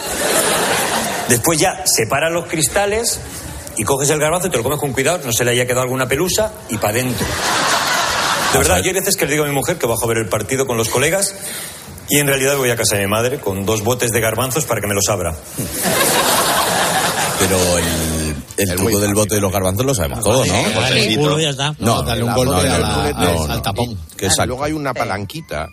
Después ya separas los cristales y coges el garbanzo y te lo comes con cuidado, no se le haya quedado alguna pelusa y para adentro. De verdad, yo hay veces que le digo a mi mujer que bajo a ver el partido con los colegas y en realidad voy a casa de mi madre con dos botes de garbanzos para que me los abra. Pero el, el truco del bote de los garbanzos lo sabemos todos, ¿no? El culo ya está. No, Dale un golpe al- tapón. Luego hay una palanquita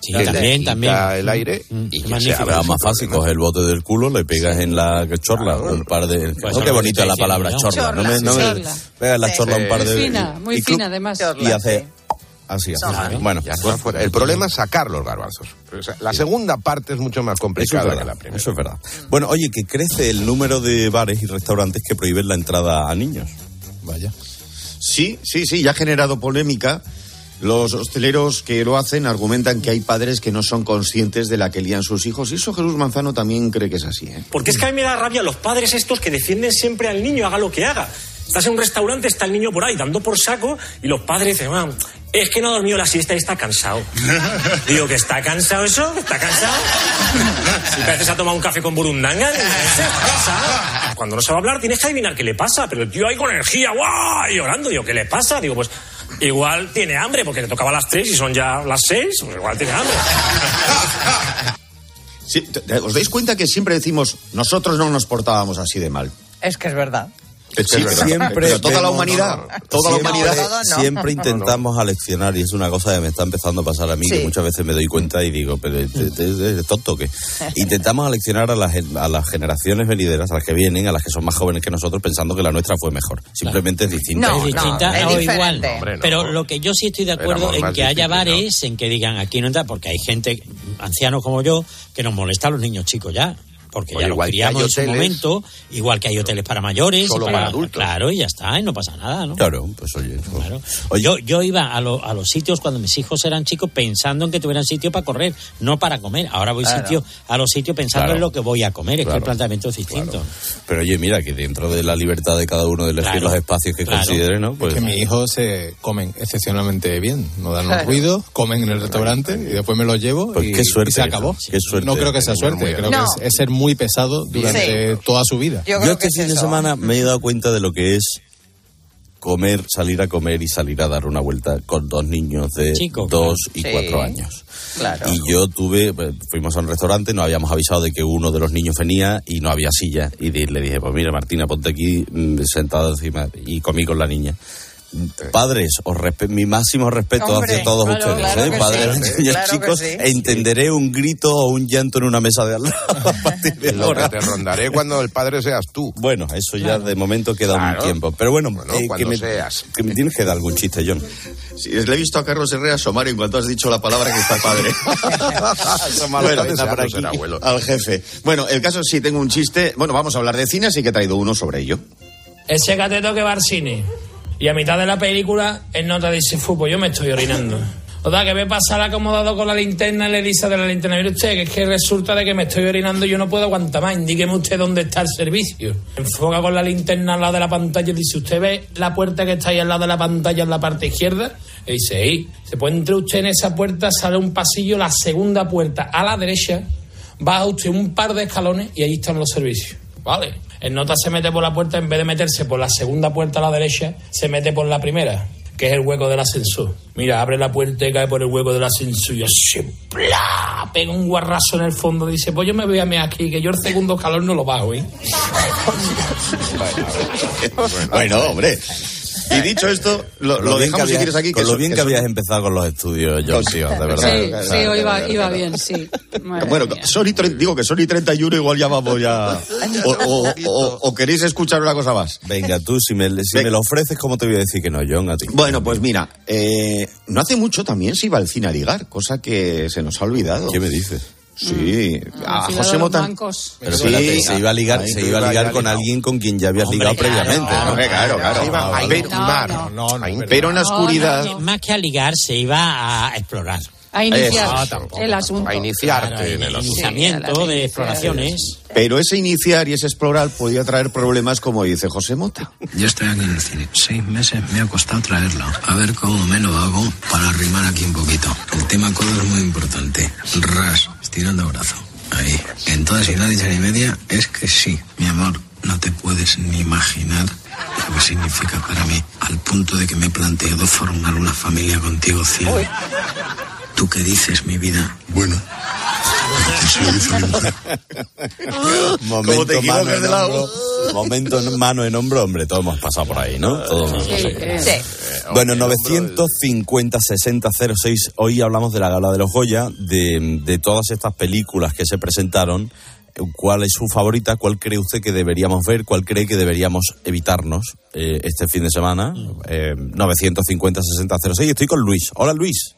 Sí, que le también, quita también. el aire Mm, y es ya se abre más fácil, coges el bote del culo, le pegas en la chorla un par de... Pues Oh, qué bonita la palabra chorla. No me, no me- pegas en la Sí. chorla un par de... Fina, muy y tú- fina además. Y hace... Así. Bueno, fuera. El problema es sacar los garbanzos. O sea, la segunda parte es mucho más es, complicada que la primera. eso es verdad. Bueno, oye, que crece el número de bares y restaurantes que prohíben la entrada a niños. Vaya. Sí, sí, sí, ya ha generado polémica. Los hosteleros que lo hacen argumentan que hay padres que no son conscientes de la que lían sus hijos. Y eso Jesús Manzano también cree que es así. ¿eh? Porque es que a mí me da rabia los padres estos que defienden siempre al niño, haga lo que haga. Estás en un restaurante, está el niño por ahí dando por saco y los padres dicen, "Ah, es que no ha dormido la siesta y está cansado. Digo, ¿que está cansado eso? ¿Que ¿Está cansado? Si a veces ha tomado un café con burundanga, digo, "Ese está cansado". Cuando no se va a hablar tienes que adivinar qué le pasa, pero el tío ahí con energía, ¡guau! Y llorando, digo, ¿qué le pasa? Digo, pues igual tiene hambre porque te tocaba a las tres y son ya las seis, pues igual tiene hambre. Sí, ¿Os dais cuenta que siempre decimos nosotros no nos portábamos así de mal? Es que es verdad. Es que es verdad. siempre Pero toda la humanidad, toda la siempre- humanidad. Siempre intentamos aleccionar y es una cosa que me está empezando a pasar a mí, Sí. que muchas veces me doy cuenta y digo, pero ¿eres eres tonto o qué? Intentamos aleccionar a las, a las generaciones venideras, a las que vienen, a las que son más jóvenes que nosotros, pensando que la nuestra fue mejor. Simplemente es distinta. es distinta o igual. Hombre, no. Pero lo que yo sí estoy de acuerdo en que haya bares en que digan aquí no entra, porque hay gente, ancianos como yo, que nos molesta a los niños chicos ya. Porque Oye, ya los igual que criamos en su momento, igual que hay hoteles para mayores, Solo para adultos. claro, y ya está, y no pasa nada, ¿no? Claro, pues oye. Claro. Yo, yo iba a, lo- a los sitios cuando mis hijos eran chicos pensando en que tuvieran sitio para correr, no para comer. Ahora voy Claro. sitio, a los sitios pensando Claro. en lo que voy a comer. Es que Claro. el planteamiento es distinto. Pero oye, mira, que dentro de la libertad de cada uno de elegir Claro, los espacios que claro. considere, ¿no? Pues que mis hijos se comen excepcionalmente bien, no dan un ruido, comen en el restaurante y después me los llevo Pues y, qué suerte, y se acabó. qué suerte. No creo que sea suerte, creo que que es, es, es ser muy pesado durante toda su vida. Yo, este fin de semana me he dado cuenta de lo que es comer, salir a comer y salir a dar una vuelta con dos niños de Chico, dos y claro. cuatro Sí. años. Claro. Y yo tuve, eh, fuimos a un restaurante, nos habíamos avisado de que uno de los niños venía y no había silla. Y le dije, pues mira, Martina, ponte aquí mm, sentada encima. Y comí con la niña. Padres, os mi máximo respeto Hombre, hacia todos claro, ustedes, claro ¿eh? que padres sí. niños Claro que chicos, sí. entenderé un grito o un llanto en una mesa de al lado. a partir de Lo ahora. que te rondaré cuando el padre seas tú. Bueno, eso ya de momento queda Claro. un tiempo. Pero bueno, Bueno, eh, que, cuando me, seas. que me tienes que dar algún chiste, John. Sí, le he visto a Carlos Herrera asomar en cuanto has dicho la palabra que está padre. Bueno, por aquí. ser abuelo. Al jefe. Bueno, el caso sí, tengo un chiste. Bueno, vamos a hablar de cine, así que he traído uno sobre ello. Ese cateto que va al cine y a mitad de la película él nota dice, fu, pues yo me estoy orinando. O sea, que ve pasar acomodado con la linterna y le dice de la linterna, mire usted, que es que resulta de que me estoy orinando y yo no puedo aguantar más, indíqueme usted dónde está el servicio. Enfoca con la linterna al lado de la pantalla y dice, ¿usted ve la puerta que está ahí al lado de la pantalla en la parte izquierda? Y dice, sí. Se puede entrar usted en esa puerta, sale un pasillo, la segunda puerta a la derecha, baja usted un par de escalones y ahí están los servicios. Vale. El nota se mete por la puerta, en vez de meterse por la segunda puerta a la derecha, se mete por la primera, que es el hueco del ascensor. Mira, abre la puerta y cae por el hueco del ascensor y así, ¡plá! Pega un guarrazo en el fondo. Dice, pues yo me voy a mí aquí, que yo el segundo escalón no lo bajo, ¿eh? Bueno, hombre. Y dicho esto, lo, dejamos si habías- quieres aquí. Con que lo eso- bien que eso- habías empezado con los estudios, John, tío, de verdad. Sí, Claro, sí, claro, hoy iba, bien, sí. Madre Bueno, mía. son y tre- digo que son y 31, igual ya vamos ya. O, o- o- o queréis escuchar una cosa más. Venga, tú, si me, si Venga. me lo ofreces, ¿cómo te voy a decir que no, John, a ti? Bueno, pues mira, eh, no hace mucho también se iba al cine a ligar, cosa que se nos ha olvidado. ¿Qué me dices? Sí, a final José Mota. Pero Sí, espérate, se iba a ligar, ahí se iba a ligar con ligado. alguien con quien ya habías Hombre, ligado claro, previamente. claro, claro, claro. Se iba a Ah, intimar. No, No, no, Pero en la oscuridad. Más que a ligar, se iba a explorar. A iniciar el asunto. A iniciarte Claro, en el asunto. Sí, de exploraciones. Pero ese iniciar y ese explorar podía traer problemas, como dice José Mota. Yo estoy aquí en el cine. Seis meses me ha costado traerlo. A ver cómo me lo hago para arrimar aquí un poquito. El tema codo es muy importante. Ras, estirando brazo. Ahí. En todas y nadie ni media es que sí. Mi amor, no te puedes ni imaginar lo que significa para mí. Al punto de que me he planteado formar una familia contigo, cielo. ¿Tú qué dices, mi vida? Bueno. Momento mano en hombro, momento en mano en hombro, hombre, todos hemos pasado por ahí, ¿no? Todos hemos pasado por ahí. Sí. Bueno, 950 60 06. Hoy hablamos de la gala de los Goya, de, de todas estas películas que se presentaron. ¿Cuál es su favorita? ¿Cuál cree usted que deberíamos ver? ¿Cuál cree que deberíamos evitarnos eh, este fin de semana? Eh, 950 60 06. Estoy con Luis. Hola, Luis.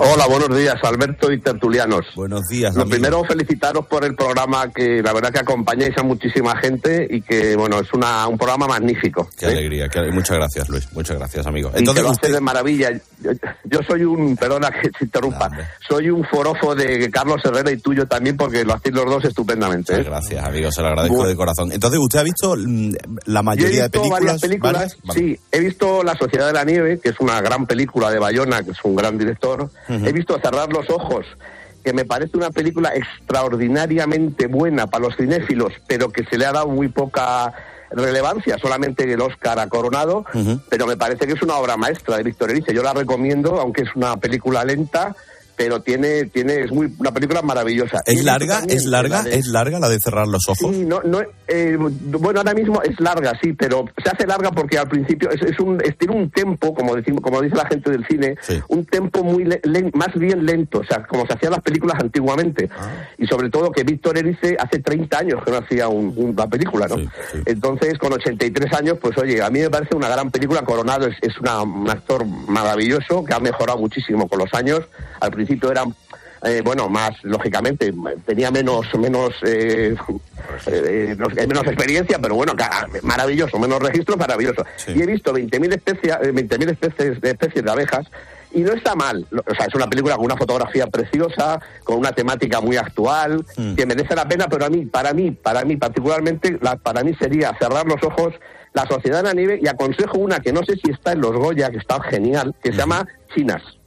Hola, buenos días, Alberto y tertulianos. Buenos días. Lo amigo. primero, felicitaros por el programa que la verdad que acompañáis a muchísima gente y que, bueno, es una, un programa magnífico. Qué alegría. qué Muchas gracias, Luis. Muchas gracias, amigo. y que Entonces, lo usted- de maravilla. Yo, yo soy un, perdona que te interrumpa, soy un forofo de Carlos Herrera y tuyo también porque lo hacéis los dos estupendamente. ¿eh? Gracias, amigo, se lo agradezco Bueno. de corazón. Entonces, ¿usted ha visto mm, la mayoría de películas? varias películas, ¿Varias? Vale. sí. He visto La Sociedad de la Nieve, que es una gran película de Bayona, que es un gran director. He visto Cerrar los Ojos, que me parece una película extraordinariamente buena para los cinéfilos, pero que se le ha dado muy poca relevancia, solamente el Oscar ha coronado, pero me parece que es una obra maestra de Víctor Erice. Yo la recomiendo, aunque es una película lenta, pero tiene, tiene, es muy, una película maravillosa. ¿Es larga? también ¿Es larga? la de- ¿Es larga la de cerrar los ojos? Sí, no, no, eh, bueno, ahora mismo es larga, sí, pero se hace larga porque al principio es, es un, es- tiene un tempo, como decimos, como dice la gente del cine, un tempo muy le- len- más bien lento, o sea, como se hacían las películas antiguamente. Y sobre todo que Víctor Erice hace 30 años que no hacía un- una película, ¿no? Entonces, con 83 años, pues oye, a mí me parece una gran película. Coronado es, es una- un actor maravilloso que ha mejorado muchísimo con los años. Al principio era eh, bueno, más lógicamente, tenía menos menos eh, eh, menos experiencia, pero bueno, maravilloso, menos registros, maravilloso. Y he visto 20.000 especies, eh, 20.000 especies, de especies de abejas y no está mal. O sea, es una película con una fotografía preciosa, con una temática muy actual, que merece la pena, pero a mí, para mí, para mí particularmente, la, para mí sería cerrar los ojos la sociedad de la nieve y aconsejo una que no sé si está en los Goya, que está genial, que se llama Chinas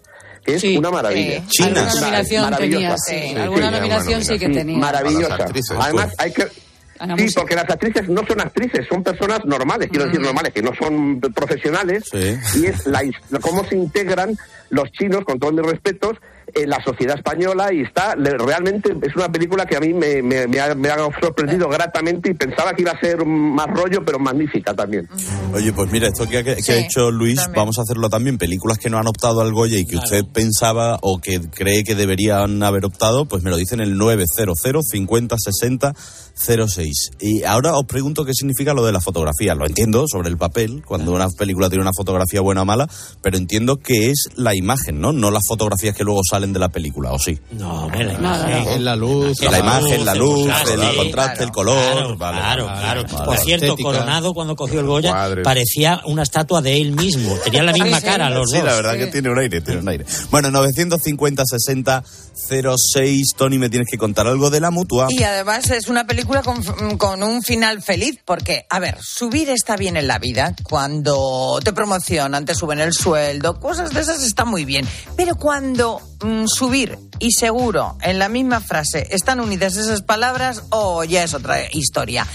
que es una maravilla. sí. Alguna Una- nominación maravillosa. tenía, sí. Alguna nominación sí que tenía. Maravillosa. Además, pues. hay que... Sí, porque las actrices no son actrices, son personas normales, quiero decir normales, que no son profesionales, y es la, cómo se integran los chinos, con todos mis respetos, en la sociedad española y está, le- realmente es una película que a mí me, me- me ha, me ha sorprendido gratamente y pensaba que iba a ser más rollo, pero magnífica también. Oye, pues mira, esto que ha, que ha hecho Luis, vamos a hacerlo también. Películas que no han optado al Goya y que usted pensaba o que cree que deberían haber optado, pues me lo dicen el 900 50 60 06. Y ahora os pregunto qué significa lo de la fotografía. Lo entiendo sobre el papel, cuando una película tiene una fotografía buena o mala, pero entiendo que es la imagen, ¿no? No las fotografías que luego salen de la película, ¿o sí? No, hombre, la imagen. la luz. La, imagen, la luz, el contraste, el color. vale, Claro, vale, claro. vale. Por cierto, Estética. Coronado cuando cogió el Goya parecía una estatua de él mismo. Tenía la misma Sí, cara los sí, dos. la verdad que tiene un aire, tiene un aire. Bueno, 950 60 06. Tony, me tienes que contar algo de la mutua. Y además es una película con, con un final feliz, porque, a ver, subir está bien en la vida. Cuando te promocionan, te suben el sueldo, cosas de esas está muy bien. Pero cuando subir y seguro en la misma frase están unidas esas palabras, oh, ya es otra historia.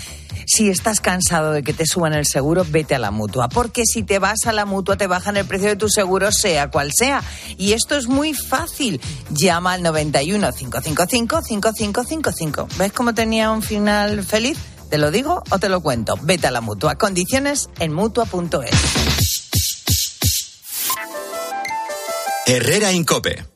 Si estás cansado de que te suban el seguro, vete a la mutua. Porque si te vas a la mutua, te bajan el precio de tu seguro, sea cual sea. Y esto es muy fácil. Llama al 91 555 5555. ¿Ves cómo tenía un final feliz? ¿Te lo digo o te lo cuento? Vete a la mutua. Condiciones en mutua.es. Herrera Incope.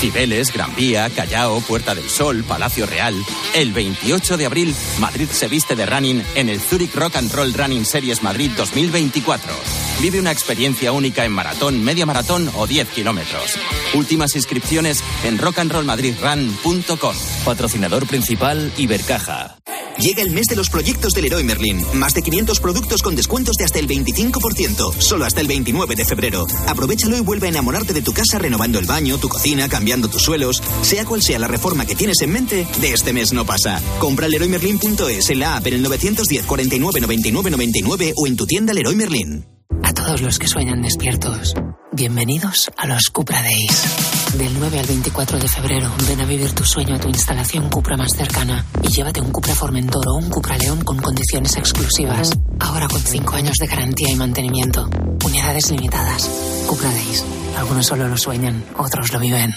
Cibeles, Gran Vía, Callao, Puerta del Sol, Palacio Real. El 28 de abril, Madrid se viste de running en el Zurich Rock and Roll Running Series Madrid 2024. Vive una experiencia única en maratón, media maratón o 10 kilómetros. Últimas inscripciones en rockandrollmadridrun.com. Patrocinador principal Ibercaja. Llega el mes de los proyectos del Leroy Merlin. Más de 500 productos con descuentos de hasta el 25%. Solo hasta el 29 de febrero. Aprovechalo y vuelve a enamorarte de tu casa renovando el baño, tu cocina, cambiando tus suelos. Sea cual sea la reforma que tienes en mente, de este mes no pasa. Compra leroymerlin.es en la app en el 910 49 99 99 o en tu tienda Leroy Merlin. A todos los que sueñan despiertos, bienvenidos a los Cupra Days. Del 9 al 24 de febrero, ven a vivir tu sueño a tu instalación Cupra más cercana y llévate un Cupra Formentor o un Cupra León con condiciones exclusivas. Ahora con 5 años de garantía y mantenimiento. Unidades limitadas. Cupra Days. Algunos solo lo sueñan, otros lo viven.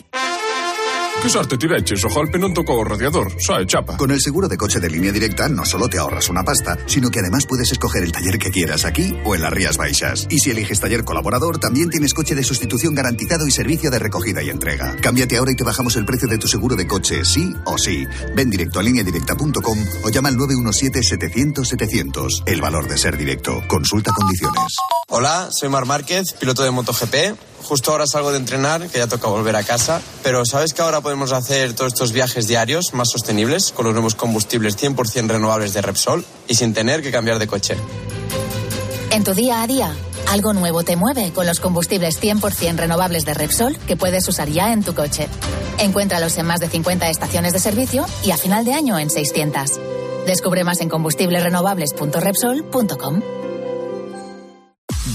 Che sorte ti vecchis, ojalpe non tocó radiador, sai, chapa. Con el seguro de coche de línea directa no solo te ahorras una pasta, sino que además puedes escoger el taller que quieras aquí o en las Rías Baixas. Y si eliges taller colaborador, también tienes coche de sustitución garantizado y servicio de recogida y entrega. Cámbiate ahora y te bajamos el precio de tu seguro de coche, sí o sí. Ven directo a lineadirecta.com o llama al 917-700-700. El valor de ser directo. Consulta condiciones. Hola, soy Mar Márquez, piloto de MotoGP. Justo ahora salgo de entrenar, que ya toca volver a casa. Pero ¿sabes que ahora podemos hacer todos estos viajes diarios más sostenibles con los nuevos combustibles 100% renovables de Repsol y sin tener que cambiar de coche? En tu día a día, algo nuevo te mueve con los combustibles 100% renovables de Repsol que puedes usar ya en tu coche. Encuéntralos en más de 50 estaciones de servicio y a final de año en 600. Descubre más en combustiblesrenovables.repsol.com.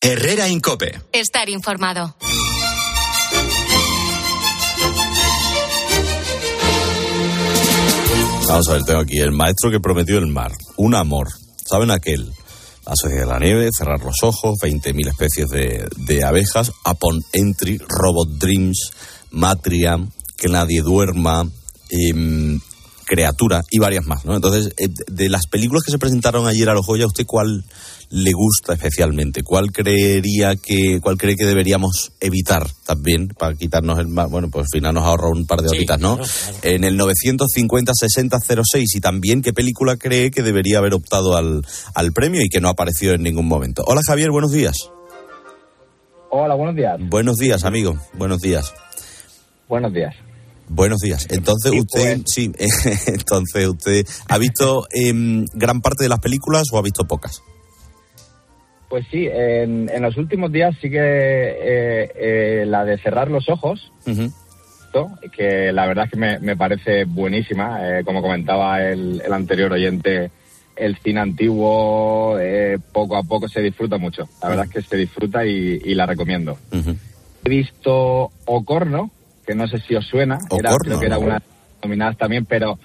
Herrera Incope. Estar informado. Vamos a ver, tengo aquí el maestro que prometió el mar, un amor. ¿Saben aquel? La sociedad de la nieve, cerrar los ojos, 20.000 especies de, de abejas, Upon Entry, Robot Dreams, Matria, Que Nadie Duerma, em, Criatura y varias más, ¿no? Entonces, eh, de las películas que se presentaron ayer a los Goya, ¿usted cuál le gusta especialmente? ¿Cuál creería que, cuál cree que deberíamos evitar también para quitarnos el mal? Bueno, pues al final nos ahorra un par de Sí, horitas, ¿no? claro, claro. En el 950-6006 y también qué película cree que debería haber optado al, al premio y que no apareció en ningún momento. Hola Javier, buenos días. Hola, buenos días. Buenos días, amigo. Buenos días. Buenos días. Buenos días. Entonces Sí, usted, pues. sí, entonces usted ha visto em, gran parte de las películas o ha visto pocas. Pues sí, en, en los últimos días sí que eh, eh, la de cerrar los ojos, ¿no? que la verdad es que me, me parece buenísima, eh, como comentaba el, el anterior oyente, el cine antiguo eh, poco a poco se disfruta mucho, la verdad es que se disfruta y, y la recomiendo. He visto Ocorno, que no sé si os suena, era, Ocorno, creo que era una nominada también, pero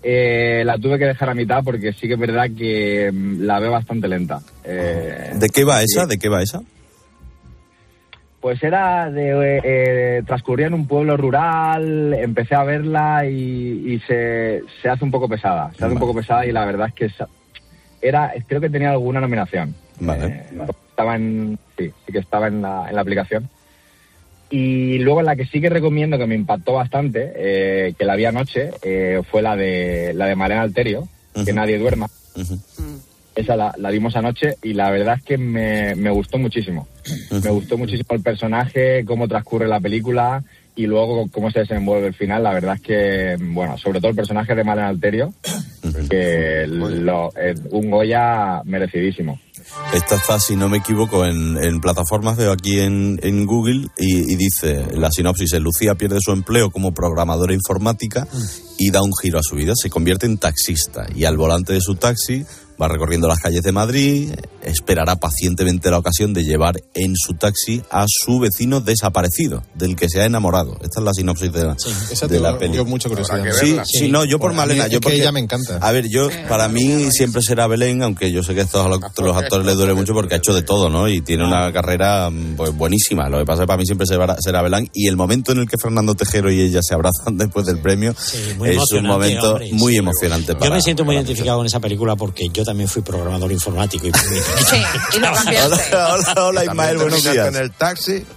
eh, la tuve que dejar a mitad porque sí que es verdad que mm, la veo bastante lenta. Eh, ¿De qué va esa? ¿De qué va esa? Pues era de eh, transcurría en un pueblo rural, empecé a verla y, y se, se hace un poco pesada, se hace un poco pesada y la verdad es que era creo que tenía alguna nominación. Vale. Estaba en sí, sí que estaba en la, en la aplicación. Y luego la que sí que recomiendo que me impactó bastante, eh, que la vi anoche, eh, fue la de la de Mariana Alterio, que nadie duerma. Esa la, la vimos anoche y la verdad es que me, me gustó muchísimo. Me gustó muchísimo el personaje, cómo transcurre la película y luego cómo se desenvuelve el final. La verdad es que, bueno, sobre todo el personaje de Mariana Alterio, que lo, eh, un Goya merecidísimo. Esta está, si no me equivoco, en, en plataformas, veo aquí en, en Google, y, y dice, la sinopsis es, Lucía pierde su empleo como programadora informática y da un giro a su vida, se convierte en taxista y al volante de su taxi va recorriendo las calles de Madrid, esperará pacientemente la ocasión de llevar en su taxi a su vecino desaparecido, del que se ha enamorado. Esta es la sinopsis de la, Esa de la peli. yo mucha curiosidad. Sí, sí, Sí. no, yo por Malena. es yo que porque- ella me encanta. A ver, yo, para mí siempre será Belén, aunque yo sé que esto a los, los actores les duele mucho porque ha hecho de todo, ¿no? Y tiene una carrera mm, pues, buenísima. Lo que pasa es que para mí siempre será, será Belén. Y el momento en el que Fernando Tejero y ella se abrazan después del premio es un momento hombre, muy sí. emocionante. Yo para- me siento muy identificado con esa película porque yo también fui programador informático. Y y lo cambiaste. Hola, hola, hola, Ismael, buenos días. En el taxi.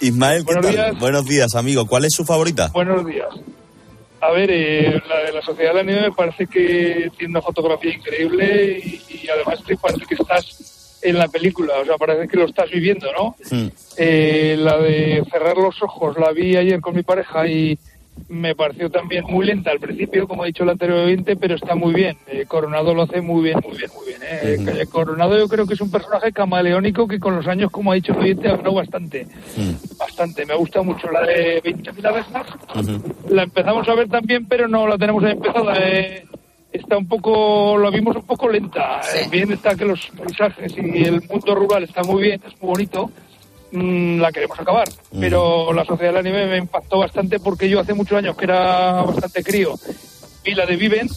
Ismael, ¿qué Buenos tal? días. Buenos días, amigo. ¿Cuál es su favorita? Buenos días. A ver, eh, la de la Sociedad de la Nieve me parece que tiene una fotografía increíble y, y además te parece que estás en la película, o sea, parece que lo estás viviendo, ¿no? Eh, la de cerrar los ojos la vi ayer con mi pareja y me pareció también muy lenta al principio, como ha dicho el anterior oyente, pero está muy bien. Eh, Coronado lo hace muy bien, muy bien, muy bien. ¿eh? Eh, Coronado yo creo que es un personaje camaleónico que con los años, como ha dicho el oyente, ha ganado bastante. Bastante. Me gusta mucho la de 20.000 abejas. La empezamos a ver también, pero no la tenemos empezada. eh, está un poco, la vimos un poco lenta. Eh, bien está que los paisajes y el mundo rural está muy bien, es muy bonito. Mm, la queremos acabar. Pero la Sociedad de la Nieve me impactó bastante porque yo hace muchos años que era bastante crío vi la de Viven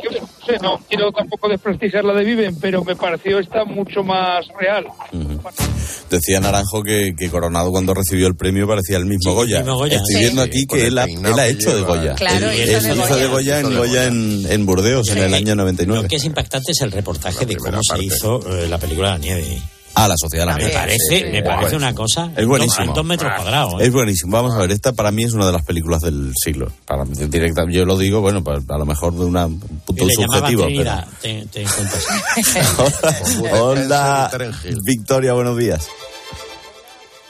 que ver, no sé, no quiero tampoco desprestigiar la de Viven, pero me pareció esta mucho más real. Decía Naranjo que, que Coronado cuando recibió el premio parecía el mismo Goya. mismo Goya, Estoy sí. viendo aquí que el él ha, él hecho de. Goya. Claro, él, hizo él de hizo Goya. de Goya en, Goya en, en Burdeos en el año 99. Lo que es impactante es el reportaje de cómo se hizo eh, la película La Nieve. Ah, la Sociedad de la Me parece, Sí, sí, me parece buenísimo. una cosa. Es buenísimo. Dos, dos metros cuadrados. ¿eh? Es buenísimo. Vamos a ver, esta para mí es una de las películas del siglo. Para mí, directa, yo lo digo, bueno, para- a lo mejor de una, un punto subjetivo. Trinidad, te, te pero- Hola, Victoria, buenos días.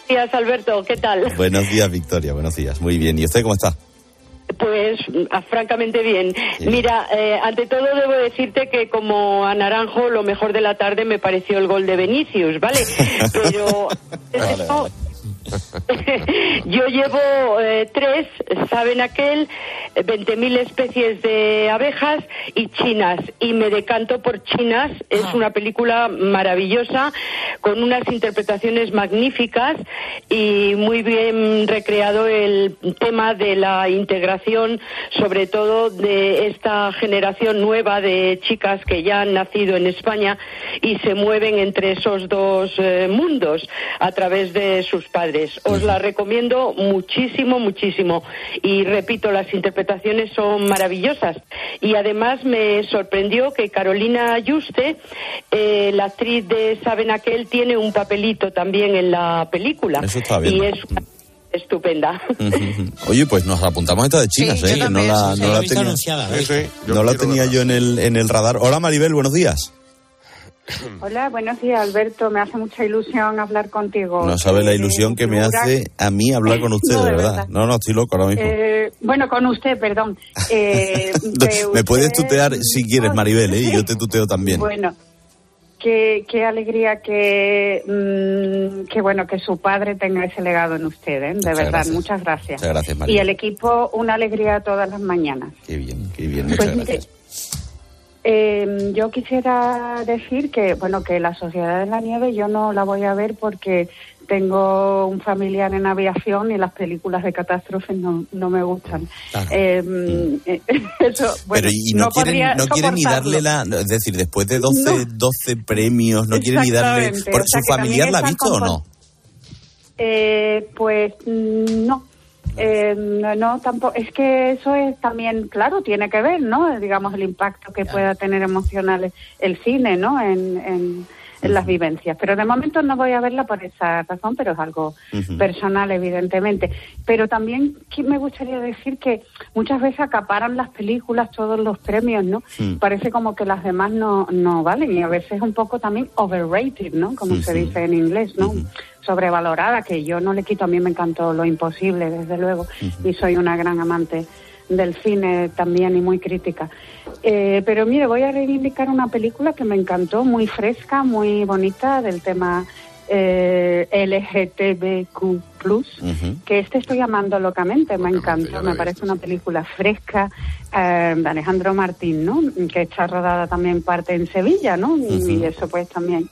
días, Alberto. ¿Qué tal? Buenos días, Victoria, buenos días. Muy bien. ¿Y usted cómo está? Pues ah, francamente bien. Mira, eh, ante todo debo decirte que como a Naranjo lo mejor de la tarde me pareció el gol de Vinicius, ¿vale? Pero eso, yo llevo eh, tres, saben aquel, eh, 20.000 especies de abejas y chinas. Y me decanto por chinas. Es una película maravillosa, con unas interpretaciones magníficas y muy bien recreado el tema de la integración, sobre todo de esta generación nueva de chicas que ya han nacido en España y se mueven entre esos dos eh, mundos a través de sus padres. Os la recomiendo muchísimo, muchísimo. Y repito, las interpretaciones son maravillosas. Y además me sorprendió que Carolina Yuste, eh, la actriz de Saben Aquel, tiene un papelito también en la película. Eso estaba y viendo. es estupenda. Oye, pues nos apuntamos esta de chinas, Sí, yo ¿eh? No la, sí, no sí. la tenía, anunciada, Sí, sí, yo no la tenía yo en el, en el radar. Hola Maribel, buenos días. Hola, buenos días, Alberto. Me hace mucha ilusión hablar contigo. No sabe la Eh, ilusión que me hace a mí hablar con usted, No, de verdad. verdad. No, no, estoy loco ahora mismo. Eh, bueno, con usted, perdón. Eh, de Me puedes usted- tutear si quieres, Maribel, ¿eh? Y yo te tuteo también. Bueno, qué, qué alegría que, mm, que bueno que su padre tenga ese legado en usted, ¿eh? de Muchas verdad. gracias. Muchas gracias. Muchas gracias, y Maribel. el equipo, una alegría todas las mañanas. Qué bien, qué bien, muchas Pues mire, gracias. Eh, yo quisiera decir que, bueno, que la Sociedad de la Nieve yo no la voy a ver porque tengo un familiar en aviación y las películas de catástrofes no, no me gustan. Eh, eh, eso, bueno, Pero y no, quieren, podría no quieren ni darle la... Es decir, después de 12, 12 premios, no quieren ni darle... ¿Por o sea su familiar la ha visto o no? Eh, pues mm, no. Eh, no, tampoco. Es que eso es también, claro, tiene que ver, ¿no? Digamos, el impacto que pueda tener emocional el cine, ¿no? En, en, en las vivencias. Pero de momento no voy a verla por esa razón, pero es algo personal, evidentemente. Pero también me gustaría decir que muchas veces acaparan las películas todos los premios, ¿no? Parece como que las demás no, no valen y a veces un poco también overrated, ¿no? Como se dice en inglés, ¿no? Sobrevalorada, que yo no le quito, a mí me encantó Lo Imposible, desde luego, y soy una gran amante del cine también y muy crítica. Eh, pero mire, voy a reivindicar una película que me encantó, muy fresca, muy bonita, del tema eh, LGTBQ+, que este estoy amando locamente, me encantó, me parece una película fresca eh, de Alejandro Martín, ¿no? Que está rodada también parte en Sevilla, ¿no? Y eso pues también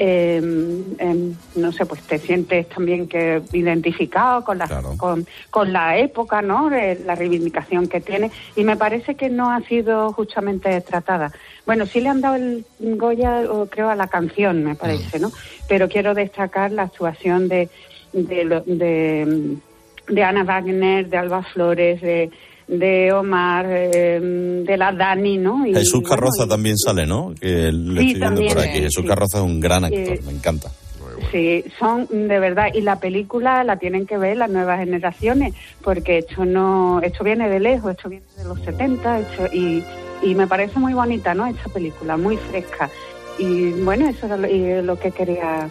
eh, em, no sé, pues te sientes también que identificado con la, con, con la época, ¿no? Eh, la reivindicación que tiene. Y me parece que no ha sido justamente tratada. Bueno, sí le han dado el Goya, creo, a la canción, me parece, ¿no? Pero quiero destacar la actuación de, de, de, de Ana Wagner, de Alba Flores, de, de Omar, eh, de la Dani, ¿no? Y, Jesús bueno, Carroza también sale, ¿no? Que le Sí, estoy viendo también, por aquí. Jesús sí. Carroza es un gran actor, Eh, me encanta. Sí, son de verdad y la película la tienen que ver las nuevas generaciones porque esto no, esto viene de lejos, esto viene de los 70 esto, y, y me parece muy bonita, ¿no? Esta película, muy fresca y bueno eso era lo, y lo que quería,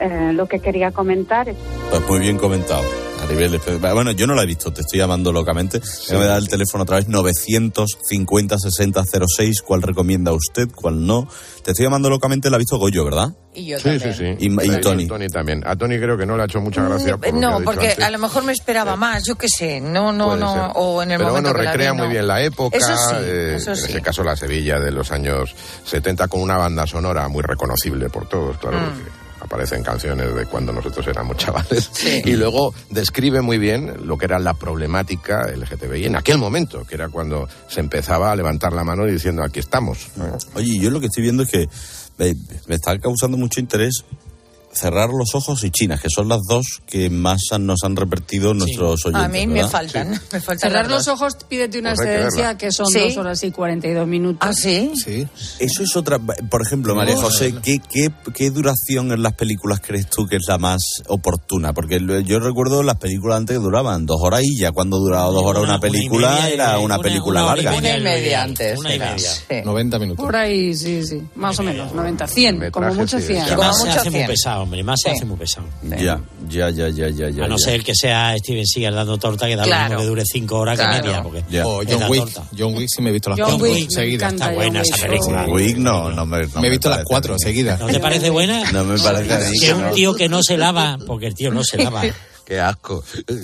eh, lo que quería comentar. Pues muy bien comentado. A nivel, bueno, yo no la he visto, te estoy llamando locamente. Déjame dar el teléfono otra vez, 950 60 06. ¿Cuál recomienda usted? ¿Cuál no? Te estoy llamando locamente, la ha visto Goyo, ¿verdad? Y yo Sí, también. sí, sí. Y- y Sí, Tony. Tony también. A Tony creo que no le ha hecho mucha gracia. por No, porque antes. a lo mejor me esperaba más, yo qué sé, no, no, Puede no, ser. o en el Pero momento bueno, que la recrea vi, muy no. bien la época. Eso sí, eh, eso en sí. este caso la Sevilla de los años 70 con una banda sonora muy reconocible por todos, claro. Mm. porque Aparecen canciones de cuando nosotros éramos chavales. Y luego describe muy bien lo que era la problemática LGTBI en aquel momento, que era cuando se empezaba a levantar la mano diciendo aquí estamos. Oye, yo lo que estoy viendo es que me, me está causando mucho interés Cerrar los ojos y China, que son las dos que más han- nos han revertido nuestros oyentes. A mí me faltan. Me faltan Cerrar los ojos, pídete una Pues que excedencia que son ¿Sí? dos horas y 42 minutos. ¿Ah, sí? Sí. Eso es otra. Por ejemplo, María José, ¿qué, qué, qué duración en las películas crees tú que es la más oportuna? Porque yo recuerdo las películas antes que duraban dos horas y ya cuando duraba dos horas una, Una- una y película media, era una, una- película una hora y larga. Una y Media, antes. una y media. Sí. 90 minutos. Por ahí, sí, sí. Más o menos, 90, 100, como mucho sí, 100. ya. Como mucho hace muy cien. pesado, hombre, más se Sí. hace muy pesado. Ya, ya, ya, ya, ya, ya. A no ya. ser que sea Steven Seagal dando torta, que da Claro. lo mismo que dure cinco horas Claro. que media. Porque Ya. O es John Wick. torta. John Wick sí me he visto las John cuatro Wick, me seguidas. Está buena John esa Wick. película. Wick no, no me. no me he visto las cuatro seguidas. ¿No te parece buena? No me parece Que un tío que no se lava, porque el tío no se lava. Qué asco.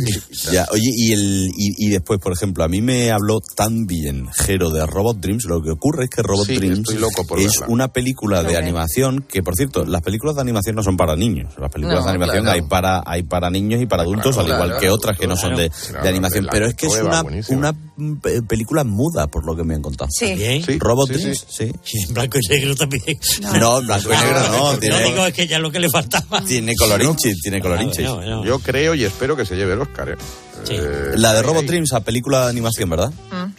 Ya, oye, y, el, y, y después, por ejemplo, a mí me habló tan bien Jero de Robot Dreams. Lo que ocurre es que Robot Sí, Dreams estoy loco por es verla. una película de animación que, por cierto, las películas de animación no son para niños. Las películas No, de animación claro. hay para hay para niños y para adultos, Claro, al igual claro, que otras que no son de, claro, de animación. Pero es que es una, película muda, por lo que me han contado. Sí. Bien. Sí, Robot sí, Dreams, sí. sí. Y en blanco y negro también. No, en blanco y negro no. No Tiene, digo, es que ya lo que le faltaba. tiene colorinchis, tiene colorinchis. Bueno. Yo creo y espero que se lleve el Oscar. ¿eh? Sí. Eh, La de Robot. Dreams, a película de animación, ¿verdad?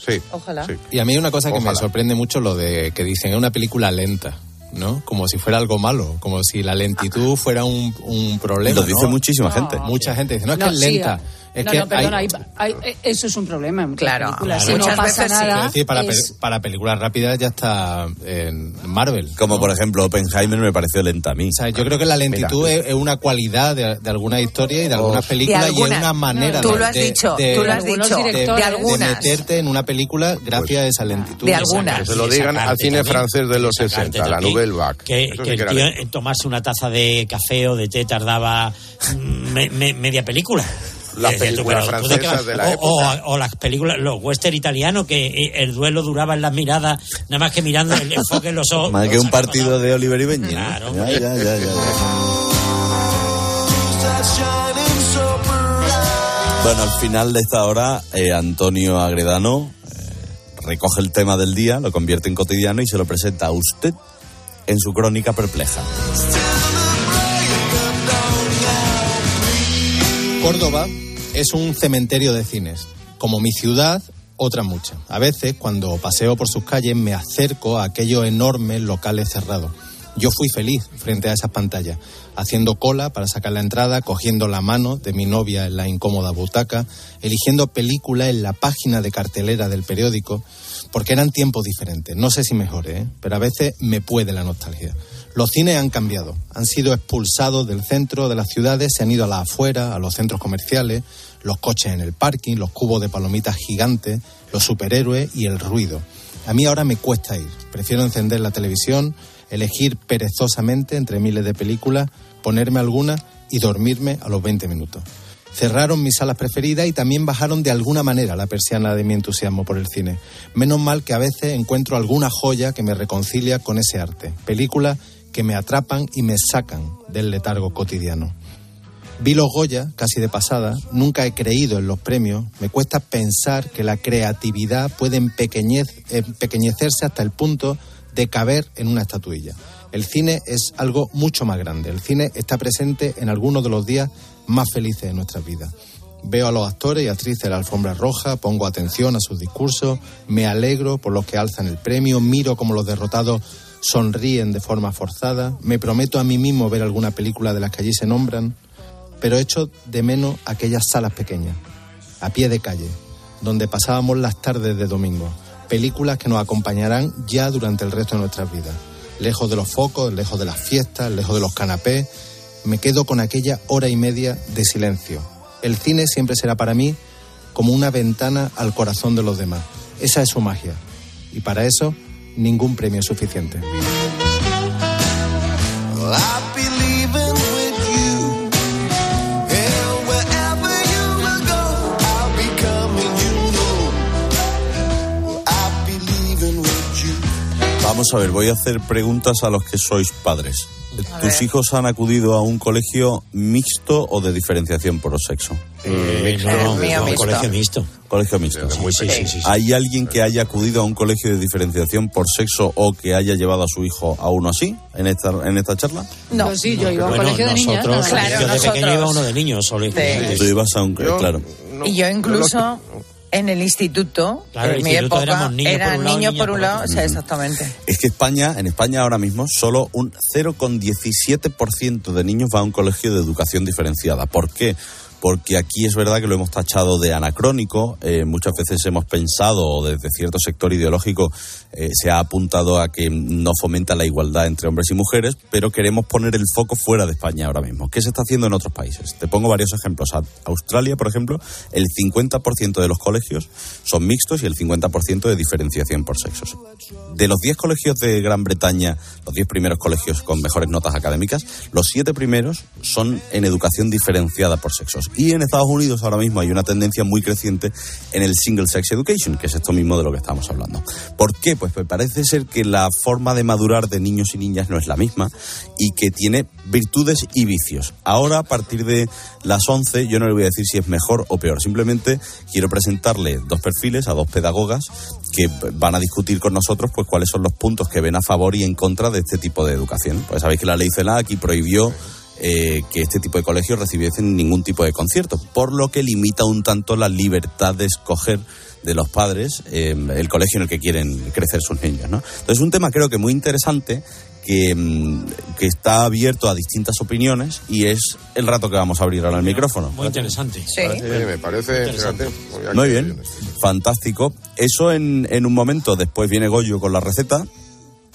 Sí. Ojalá. sí. Y a mí hay una cosa que me sorprende mucho lo de que dicen es una película lenta, ¿no? Como si fuera algo malo, como si la lentitud fuera un, un problema. Lo dice ¿no? muchísima gente. Mucha gente dice, no, es que No, es lenta. ah. Es no, que no, perdona, hay- hay- hay- eso es un problema. en Claro, películas. claro. Si no Muchas pasa veces sí. nada. Quiero decir, para, es- pe- para películas rápidas ya está en Marvel. Como por ejemplo Oppenheimer me pareció lenta a mí. O sea, yo creo que la lentitud es, es una cualidad de, de algunas historias y de algunas películas y es una manera Tú de, lo has de- dicho, de- tú lo has de- dicho. de- De de algunas. meterte en una película gracias a esa lentitud. De algunas. Que se lo digan al cine también, francés de los y sacarte 60, la Nouvelle Vague. Que, que sí el tío tomarse una taza de café o de té tardaba mm, me- me- media película. Las películas francesas de la o, época. o las películas, los western italianos, que eh, el duelo duraba en las miradas, nada más que mirando el enfoque en los ojos. Más que un partido de Oliver y Benji. Claro, Ya, hombre. ya, ya, ya, ya. Bueno, al final de esta hora, eh, Antonio Agredano eh, recoge el tema del día, lo convierte en cotidiano y se lo presenta a usted en su crónica perpleja. Córdoba es un cementerio de cines. Como mi ciudad, otra muchas. A veces, cuando paseo por sus calles, me acerco a aquellos enormes locales cerrados. Yo fui feliz frente a esas pantallas, haciendo cola para sacar la entrada, cogiendo la mano de mi novia en la incómoda butaca, eligiendo películas en la página de cartelera del periódico, porque eran tiempos diferentes. No sé si mejores, ¿eh? pero a veces me puede la nostalgia. Los cines han cambiado, han sido expulsados del centro de las ciudades, se han ido a las afueras, a los centros comerciales, los coches en el parking, los cubos de palomitas gigantes, los superhéroes y el ruido. A mí ahora me cuesta ir, prefiero encender la televisión, elegir perezosamente entre miles de películas, ponerme alguna y dormirme a los 20 minutos. Cerraron mis salas preferidas y también bajaron de alguna manera la persiana de mi entusiasmo por el cine. Menos mal que a veces encuentro alguna joya que me reconcilia con ese arte. Películas que me atrapan y me sacan del letargo cotidiano. Vi los Goya, casi de pasada, nunca he creído en los premios, me cuesta pensar que la creatividad puede empequeñez- empequeñecerse hasta el punto de caber en una estatuilla. El cine es algo mucho más grande, el cine está presente en algunos de los días más felices de nuestras vidas. Veo a los actores y actrices de la alfombra roja, pongo atención a sus discursos, me alegro por los que alzan el premio, miro como los derrotados sonríen de forma forzada, me prometo a mí mismo ver alguna película de las que allí se nombran, pero echo de menos aquellas salas pequeñas, a pie de calle, donde pasábamos las tardes de domingo, películas que nos acompañarán ya durante el resto de nuestras vidas. Lejos de los focos, lejos de las fiestas, lejos de los canapés, me quedo con aquella hora y media de silencio. El cine siempre será para mí como una ventana al corazón de los demás. Esa es su magia. Y para eso, ningún premio suficiente. Vamos a ver, voy a hacer preguntas a los que sois padres. ¿Tus hijos han acudido a un colegio mixto o de diferenciación por sexo? Eh, no, mixto. colegio mixto. Colegio mixto. Sí, sí, sí. ¿Hay alguien que haya acudido a un colegio de diferenciación por sexo o que haya llevado a su hijo a uno así en esta, en esta charla? No. Pues sí, yo iba a un Bueno, colegio de nosotros. Claro, yo de pequeño iba a uno de niños solo. Tú ibas a un... Yo- claro. y yo incluso en el instituto, Claro, en el mi instituto época, éramos niños por eran un lado y niños por un por lado, otro. o sea, exactamente. Es que España, en España ahora mismo, solo un 0,17% de niños va a un colegio de educación diferenciada. ¿Por qué? Porque aquí es verdad que lo hemos tachado de anacrónico. eh, muchas veces hemos pensado, o desde cierto sector ideológico eh, se ha apuntado a que no fomenta la igualdad entre hombres y mujeres, pero queremos poner el foco fuera de España ahora mismo. ¿Qué se está haciendo en otros países? Te pongo varios ejemplos. Australia, por ejemplo, el 50% de los colegios son mixtos y el 50% de diferenciación por sexos. De los 10 colegios de Gran Bretaña, los 10 primeros colegios con mejores notas académicas, los 7 primeros son en educación diferenciada por sexos. Y en Estados Unidos ahora mismo hay una tendencia muy creciente en el single sex education, que es esto mismo de lo que estamos hablando. ¿Por qué? Pues me parece ser que la forma de madurar de niños y niñas no es la misma y que tiene virtudes y vicios. Ahora, a partir de las 11, yo no le voy a decir si es mejor o peor. Simplemente quiero presentarle dos perfiles a dos pedagogas que van a discutir con nosotros pues cuáles son los puntos que ven a favor y en contra de este tipo de educación. Pues sabéis que la ley CELA aquí prohibió eh, que este tipo de colegios recibiesen ningún tipo de concierto, por lo que limita un tanto la libertad de escoger de los padres eh, el colegio en el que quieren crecer sus niños. ¿no? Entonces, un tema creo que muy interesante que, mm, que está abierto a distintas opiniones y es el rato que vamos a abrir ahora el micrófono. Muy interesante. Sí, me parece, fíjate. Muy bien, fantástico. Eso en, en un momento, después viene Goyo con la receta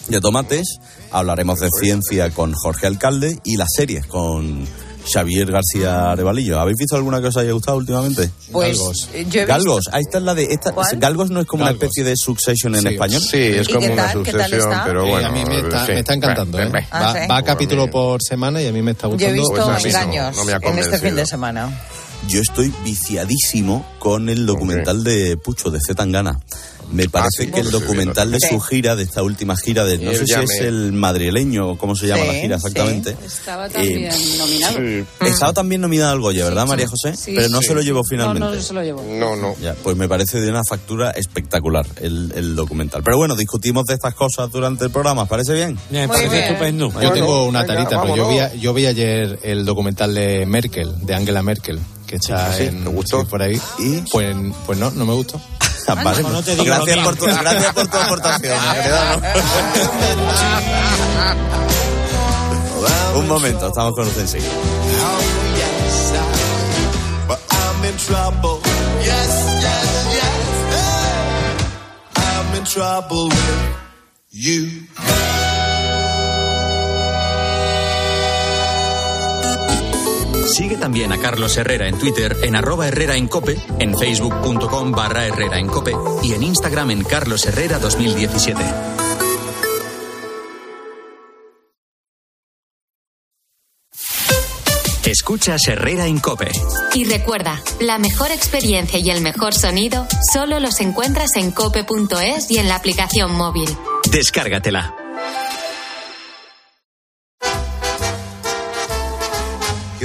de tomates, hablaremos de ciencia con Jorge Alcalde y las series con Xavier García Arevalillo. ¿Habéis visto alguna que os haya gustado últimamente? Pues, Galgos. eh, yo he visto- Galgos, ahí está la de... Esta, ¿Cuál? Galgos no es como Galgos. una especie de Succession en Sí. español. Sí, es ¿Y como una está? pero Eh, bueno. a mí me está, sí. me está encantando. ¿eh? Ah, Va, ¿sí? va a capítulo mí- por semana y a mí me está Yo he gustando. visto Pues no, no me ha en este fin de semana. Yo estoy viciadísimo con el documental de Pucho, de Z Tangana. Me parece sí, que el documental de su gira, de esta última gira, de no sé si es el madrileño o cómo se llama Sí, la gira sí. exactamente. Estaba Eh, también nominado. Estaba también nominado al Goya, ¿verdad, Sí, María. José? Sí, Pero no sí. se lo llevó No, finalmente. no se lo llevó. No, no. Ya, pues me parece de una factura espectacular el, el documental. Pero bueno, discutimos de estas cosas durante el programa, ¿os parece bien? Me parece bien. estupendo. Yo tengo una tarita, pero yo vi, yo vi ayer el documental de Merkel, de Angela Merkel, que está Sí, en, ¿te gustó? sí, por ahí. ¿Y? Pues, pues no, no me gustó. Vale. no te digo gracias, por tu, gracias por tu aportación. Un momento, estamos con usted enseguida. But Sigue también a Carlos Herrera en Twitter en arroba Herrera en Cope, en facebook.com barra Herrera en Cope y en Instagram en Carlos Herrera 2017. Escuchas Herrera en Cope. Y recuerda, la mejor experiencia y el mejor sonido solo los encuentras en cope.es y en la aplicación móvil. Descárgatela.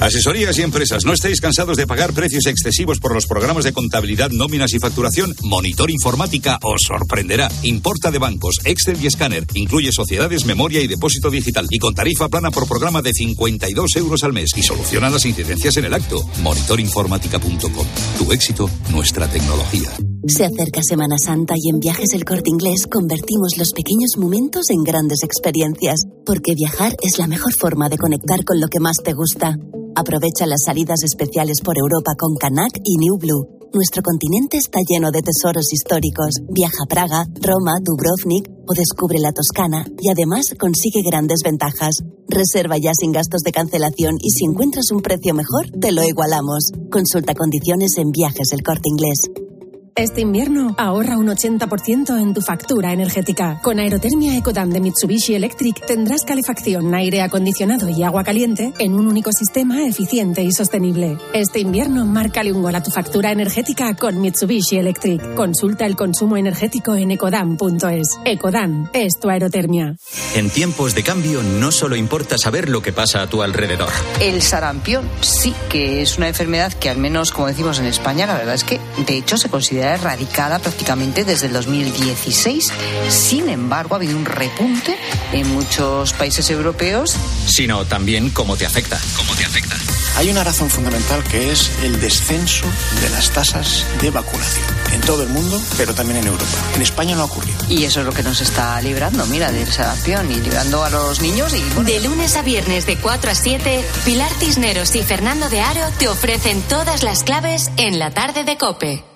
Asesorías y empresas, ¿no estáis cansados de pagar precios excesivos por los programas de contabilidad, nóminas y facturación? Monitor Informática os sorprenderá. Importa de bancos, Excel y escáner. Incluye sociedades, memoria y depósito digital. Y con tarifa plana por programa de 52 euros al mes. Y soluciona las incidencias en el acto. Monitorinformática.com. Tu éxito, nuestra tecnología. Se acerca Semana Santa y en Viajes El Corte Inglés convertimos los pequeños momentos en grandes experiencias, porque viajar es la mejor forma de conectar con lo que más te gusta. Aprovecha las salidas especiales por Europa con Canac y New Blue. Nuestro continente está lleno de tesoros históricos. Viaja a Praga, Roma, Dubrovnik o descubre la Toscana y además consigue grandes ventajas. Reserva ya sin gastos de cancelación y si encuentras un precio mejor, te lo igualamos. Consulta condiciones en Viajes El Corte Inglés. Este invierno ahorra un 80% en tu factura energética. Con Aerotermia Ecodan de Mitsubishi Electric tendrás calefacción, aire acondicionado y agua caliente en un único sistema eficiente y sostenible. Este invierno márcale un gol a tu factura energética con Mitsubishi Electric. Consulta el consumo energético en ecodan.es. Ecodan es tu aerotermia. En tiempos de cambio no solo importa saber lo que pasa a tu alrededor. El sarampión sí que es una enfermedad que al menos como decimos en España la verdad es que de hecho se considera erradicada prácticamente desde el 2016. Sin embargo, ha habido un repunte en muchos países europeos. Sino también cómo te afecta. Cómo te afecta. Hay una razón fundamental que es el descenso de las tasas de vacunación en todo el mundo, pero también en Europa. En España no ha ocurrido. Y eso es lo que nos está librando, mira, del sarampión y librando a los niños. Y, bueno, De lunes a viernes de 4 a 7, Pilar Cisneros y Fernando de Aro te ofrecen todas las claves en la tarde de Cope.